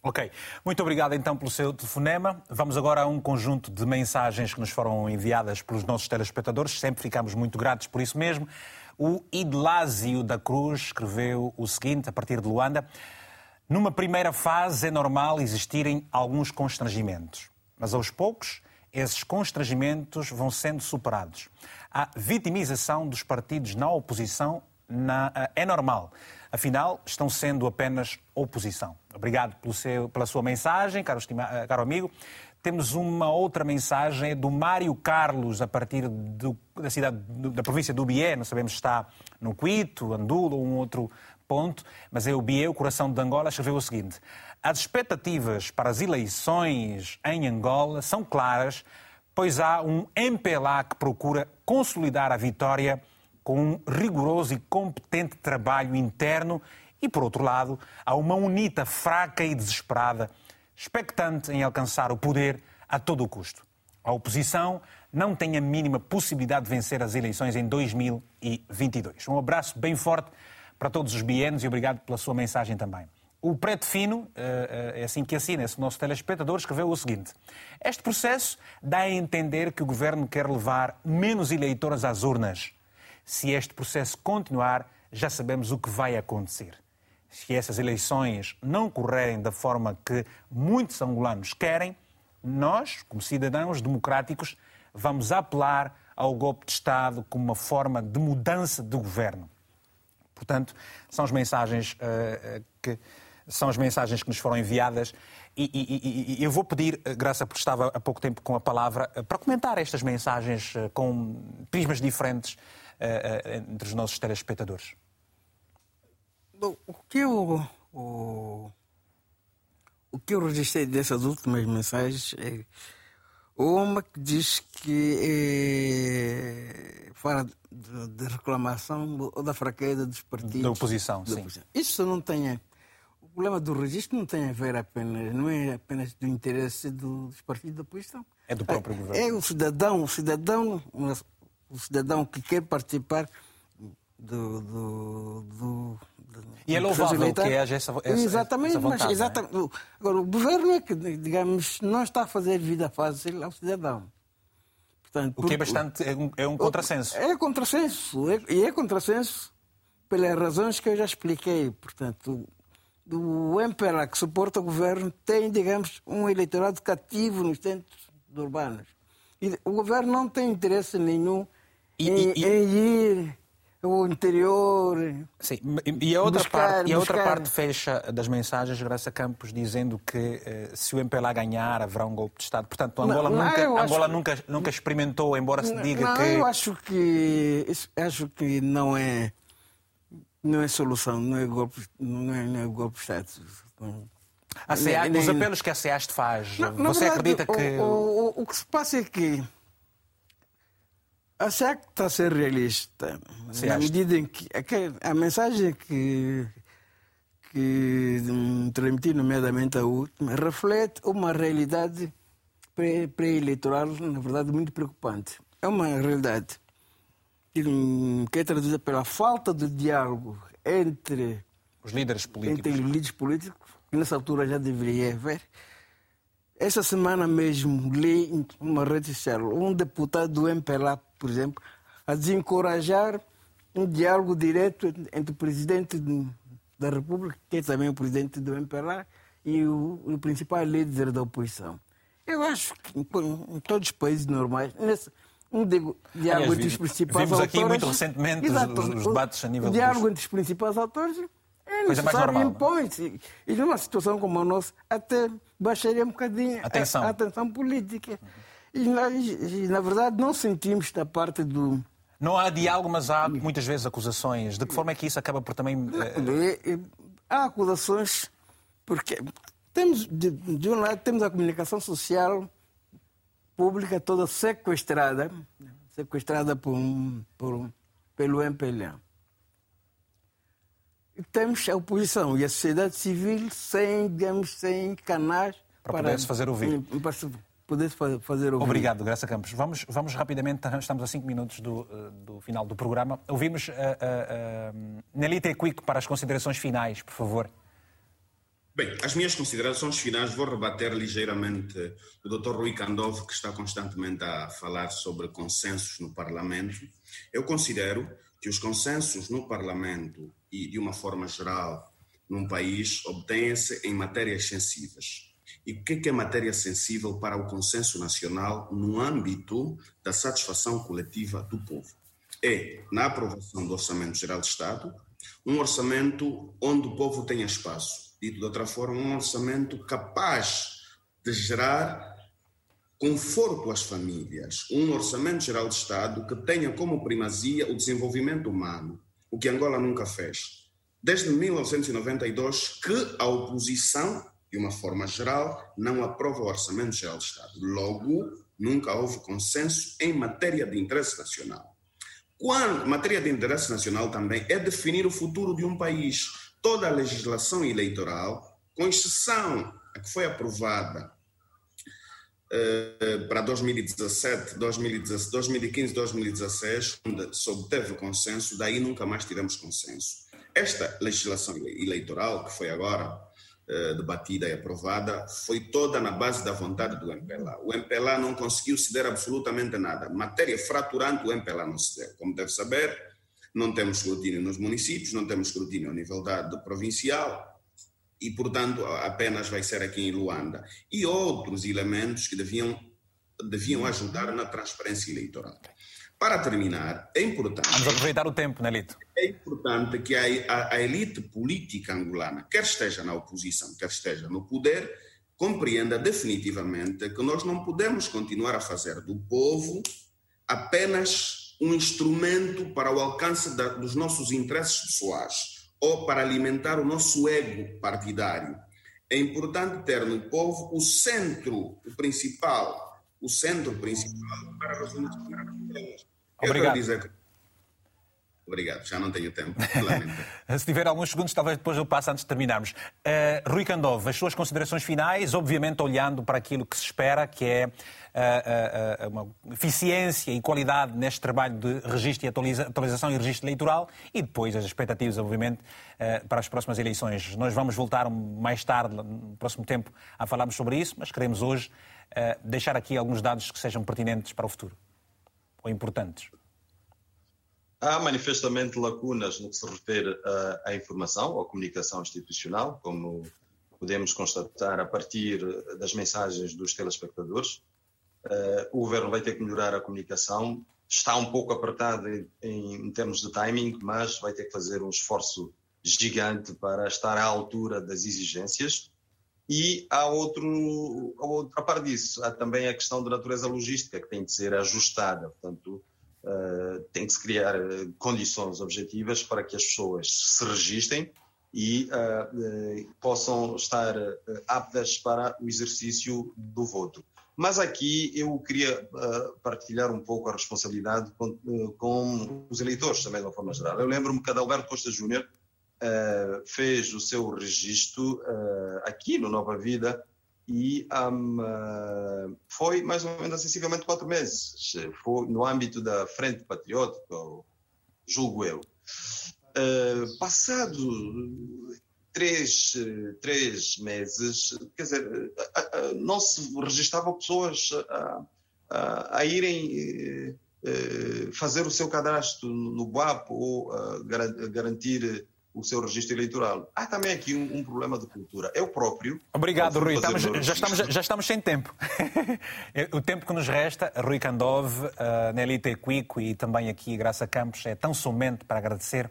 Ok. Muito obrigado então pelo seu telefonema. Vamos agora a um conjunto de mensagens que nos foram enviadas pelos nossos telespectadores. Sempre ficamos muito gratos por isso mesmo. O Idlásio da Cruz escreveu o seguinte, a partir de Luanda. Numa primeira fase é normal existirem alguns constrangimentos, mas aos poucos esses constrangimentos vão sendo superados. A vitimização dos partidos na oposição na, é normal. Afinal, estão sendo apenas oposição. Obrigado seu, pela sua mensagem, caro, estima, caro amigo. Temos uma outra mensagem do Mário Carlos, a partir do, da cidade da província do Bié, não sabemos se está no Quito, Andulo ou um outro ponto, mas é o Bié, o coração de Angola, escreveu o seguinte: As expectativas para as eleições em Angola são claras, pois há um MPLA que procura consolidar a vitória com um rigoroso e competente trabalho interno e, por outro lado, há uma UNITA fraca e desesperada, expectante em alcançar o poder a todo o custo. A oposição não tem a mínima possibilidade de vencer as eleições em 2022. Um abraço bem forte para todos os bienos e obrigado pela sua mensagem também. O Preto Fino, eh, eh, é assim que assina esse nosso telespectador, escreveu o seguinte: Este processo dá a entender que o governo quer levar menos eleitores às urnas se este processo continuar, já sabemos o que vai acontecer. Se essas eleições não correrem da forma que muitos angolanos querem, nós, como cidadãos democráticos, vamos apelar ao golpe de Estado como uma forma de mudança de governo. Portanto, são as mensagens uh, que são as mensagens que nos foram enviadas e, e, e, eu vou pedir, Graça, porque estava há pouco tempo com a palavra, para comentar estas mensagens com prismas diferentes entre os nossos telespectadores? O que eu, o, o que eu registrei dessas últimas mensagens é uma que diz que é, fala de, de, reclamação ou da fraqueza dos partidos. Da oposição, da sim. Oposição. Isso não tem. O problema do registro não tem a ver apenas, não é apenas do interesse do, dos partidos da oposição. É do próprio é, governo. É o cidadão, o cidadão, o cidadão que quer participar do. do, do, do e é louvável que haja essa, essa Exatamente, essa vontade, mas exatamente. É? Agora, o governo é que, digamos, não está a fazer vida fácil ao cidadão. Portanto, o que é bastante. É um, é um contrassenso. É contrassenso. É, e é contrassenso pelas razões que eu já expliquei. Portanto, o MPLA que suporta o governo tem, digamos, um eleitorado cativo nos centros urbanos. E o governo não tem interesse nenhum e, em, e, em ir ao interior. Sim, e a outra, buscar, parte, e a outra parte fecha das mensagens, Graça Campos, dizendo que eh, se o MPLA ganhar haverá um golpe de Estado. Portanto, Angola, não, nunca, não, Angola nunca, nunca experimentou, embora se diga não, que. Eu acho que, acho que não é. Não é solução, não é golpe, não é, não é golpe de Estado. A CEA, nem, os apelos que a CEAST faz, não, você verdade, acredita que. O, o, o, que se passa é que a SEAC está a ser realista. Na medida em que a, a mensagem que, que transmiti, nomeadamente a última, reflete uma realidade pré-eleitoral, na verdade, muito preocupante. É uma realidade que é traduzida pela falta de diálogo entre os líderes políticos. Entre os líderes políticos que nessa altura já deveria haver. Essa semana mesmo li em uma rede social um deputado do MPLA, por exemplo, a desencorajar um diálogo direto entre o presidente da República, que é também o presidente do MPLA, e o, o principal líder da oposição. Eu acho que em, todos os países normais, nesse, um diálogo Aliás, entre os principais vimos autores... Vimos aqui muito recentemente exato, os, os, debates a nível... O diálogo dos... entre os principais autores é necessário, impõe-se. E numa situação como a nossa, até baixaria um bocadinho atenção. A, a atenção política. E, e, na verdade, não sentimos da parte do. Não há diálogo, mas há muitas vezes acusações. De que forma é que isso acaba por também. Uh... Há acusações, porque temos, de, de um lado, temos a comunicação social pública toda sequestrada, sequestrada por, por, pelo MPLA. E temos a oposição e a sociedade civil sem, digamos, sem canais para, para poder se fazer ouvir. Para poder fazer ouvir. Obrigado, Graça Campos. Vamos, vamos rapidamente, estamos a cinco minutos do, eh, do final do programa. Ouvimos uh, uh, Nelita Quick para as considerações finais, por favor. Bem, as minhas considerações finais vou rebater ligeiramente o Dr. Rui Candov, que está constantemente a falar sobre consensos no Parlamento. Eu considero que os consensos no Parlamento e, de uma forma geral, num país, obtêm-se em matérias sensíveis. E o que é matéria sensível para o consenso nacional no âmbito da satisfação coletiva do povo? É, na aprovação do Orçamento Geral de Estado, um orçamento onde o povo tenha espaço. Dito de outra forma, um orçamento capaz de gerar conforto às famílias. Um Orçamento Geral de Estado que tenha como primazia o desenvolvimento humano, o que Angola nunca fez. Desde 1992 que a oposição de uma forma geral, não aprova o Orçamento Geral do Estado. Logo, nunca houve consenso em matéria de interesse nacional. Quando matéria de interesse nacional também é definir o futuro de um país. Toda a legislação eleitoral, com exceção a que foi aprovada uh, para 2017, 2017, 2015, 2016, onde obteve consenso, daí nunca mais tivemos consenso. Esta legislação eleitoral, que foi agora eh, debatida e aprovada foi toda na base da vontade do MPLA. O MPLA não conseguiu ceder absolutamente nada. Matéria fraturante, o MPLA não cedeu. Como deve saber, não temos escrutínio nos municípios, não temos escrutínio a nível da, de provincial e, portanto, apenas vai ser aqui em Luanda. E outros elementos que deviam, deviam ajudar na transparência eleitoral. Para terminar, é importante. Vamos aproveitar o tempo, Nelito. É importante que a, a, a, elite política angolana, quer esteja na oposição, quer esteja no poder, compreenda definitivamente que nós não podemos continuar a fazer do povo apenas um instrumento para o alcance da, dos nossos interesses pessoais ou para alimentar o nosso ego partidário. É importante ter no povo o centro, o principal, o centro principal para resolver problemas. Obrigado. Obrigado, já não tenho tempo. Se tiver alguns segundos, talvez depois eu passe antes de terminarmos. Uh, Rui Candov, as suas considerações finais, obviamente olhando para aquilo que se espera, que é uh, uh, uma eficiência e qualidade neste trabalho de registro e atualiza atualização e registro eleitoral e depois as expectativas, obviamente, para as próximas eleições. Nós vamos voltar mais tarde, no próximo tempo, a falarmos sobre isso, mas queremos hoje deixar aqui alguns dados que sejam pertinentes para o futuro ou importantes? Há manifestamente lacunas no que se refere à informação, à comunicação institucional, como podemos constatar a partir das mensagens dos telespectadores. Eh, o governo vai ter que melhorar a comunicação. Está um pouco apertado em, termos de timing, mas vai ter que fazer um esforço gigante para estar à altura das exigências. E há outro, a par disso, há também a questão da natureza logística, que tem de ser ajustada. Portanto, uh, tem que se criar eh, condições objetivas para que as pessoas se registrem e uh, possam estar aptas para o exercício do voto. Mas aqui eu queria partilhar um pouco a responsabilidade com, com os eleitores, também de uma forma geral. Eu lembro-me que Adalberto Costa Júnior fez o seu registro aqui no Nova Vida e um, uh, foi mais ou menos sensivelmente quatro meses. Foi no âmbito da Frente Patriótica, julgo eu. passado três, três meses, quer dizer, não se registravam pessoas a, a, a irem fazer o seu cadastro no BUAP ou garantir o seu registro eleitoral. Há também aqui um, um problema de cultura. Eu próprio. Obrigado, Rui. Estamos, já, estamos, já estamos sem tempo. o tempo que nos resta, Rui Candov, uh, Nelita Equico e também aqui Graça Campos, é tão somente para agradecer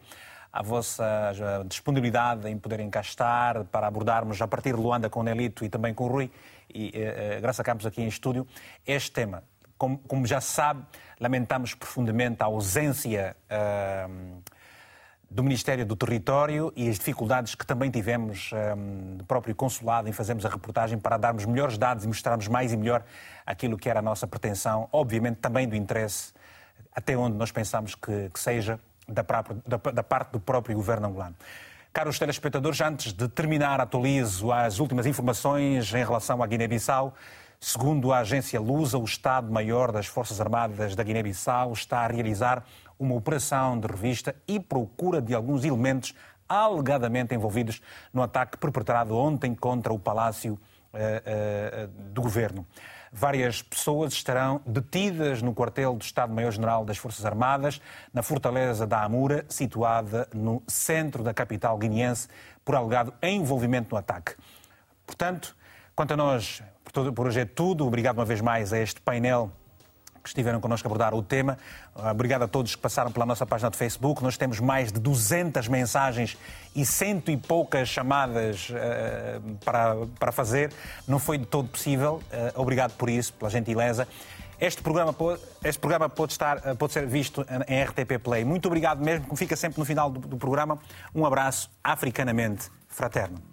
a vossa disponibilidade em poderem cá estar para abordarmos a partir de Luanda com o Nelito e também com o Rui e uh, Graça Campos aqui em estúdio este tema. Como, como já se sabe, lamentamos profundamente a ausência uh, do Ministério do Território e as dificuldades que também tivemos um, do próprio consulado em fazermos a reportagem para darmos melhores dados e mostrarmos mais e melhor aquilo que era a nossa pretensão, obviamente também do interesse até onde nós pensamos que, que seja da, da, da parte do próprio governo angolano. Caros telespectadores, antes de terminar, atualizo as últimas informações em relação à Guiné-Bissau. Segundo a agência Lusa, o Estado-Maior das Forças Armadas da Guiné-Bissau está a realizar uma operação de revista e procura de alguns elementos alegadamente envolvidos no ataque perpetrado ontem contra o Palácio eh, eh, do Governo. Várias pessoas estarão detidas no quartel do Estado-Maior-General das Forças Armadas, na fortaleza da Amura, situada no centro da capital guineense, por alegado envolvimento no ataque. Portanto, quanto a nós, por hoje é tudo. Obrigado uma vez mais a este painel que estiveram connosco a abordar o tema. Obrigado a todos que passaram pela nossa página do Facebook. Nós temos mais de 200 mensagens e cento e poucas chamadas uh, para, para fazer. Não foi de todo possível. Uh, obrigado por isso, pela gentileza. Este programa, este programa pode, estar, pode ser visto em RTP Play. Muito obrigado mesmo, como fica sempre no final do, do programa. Um abraço africanamente fraterno.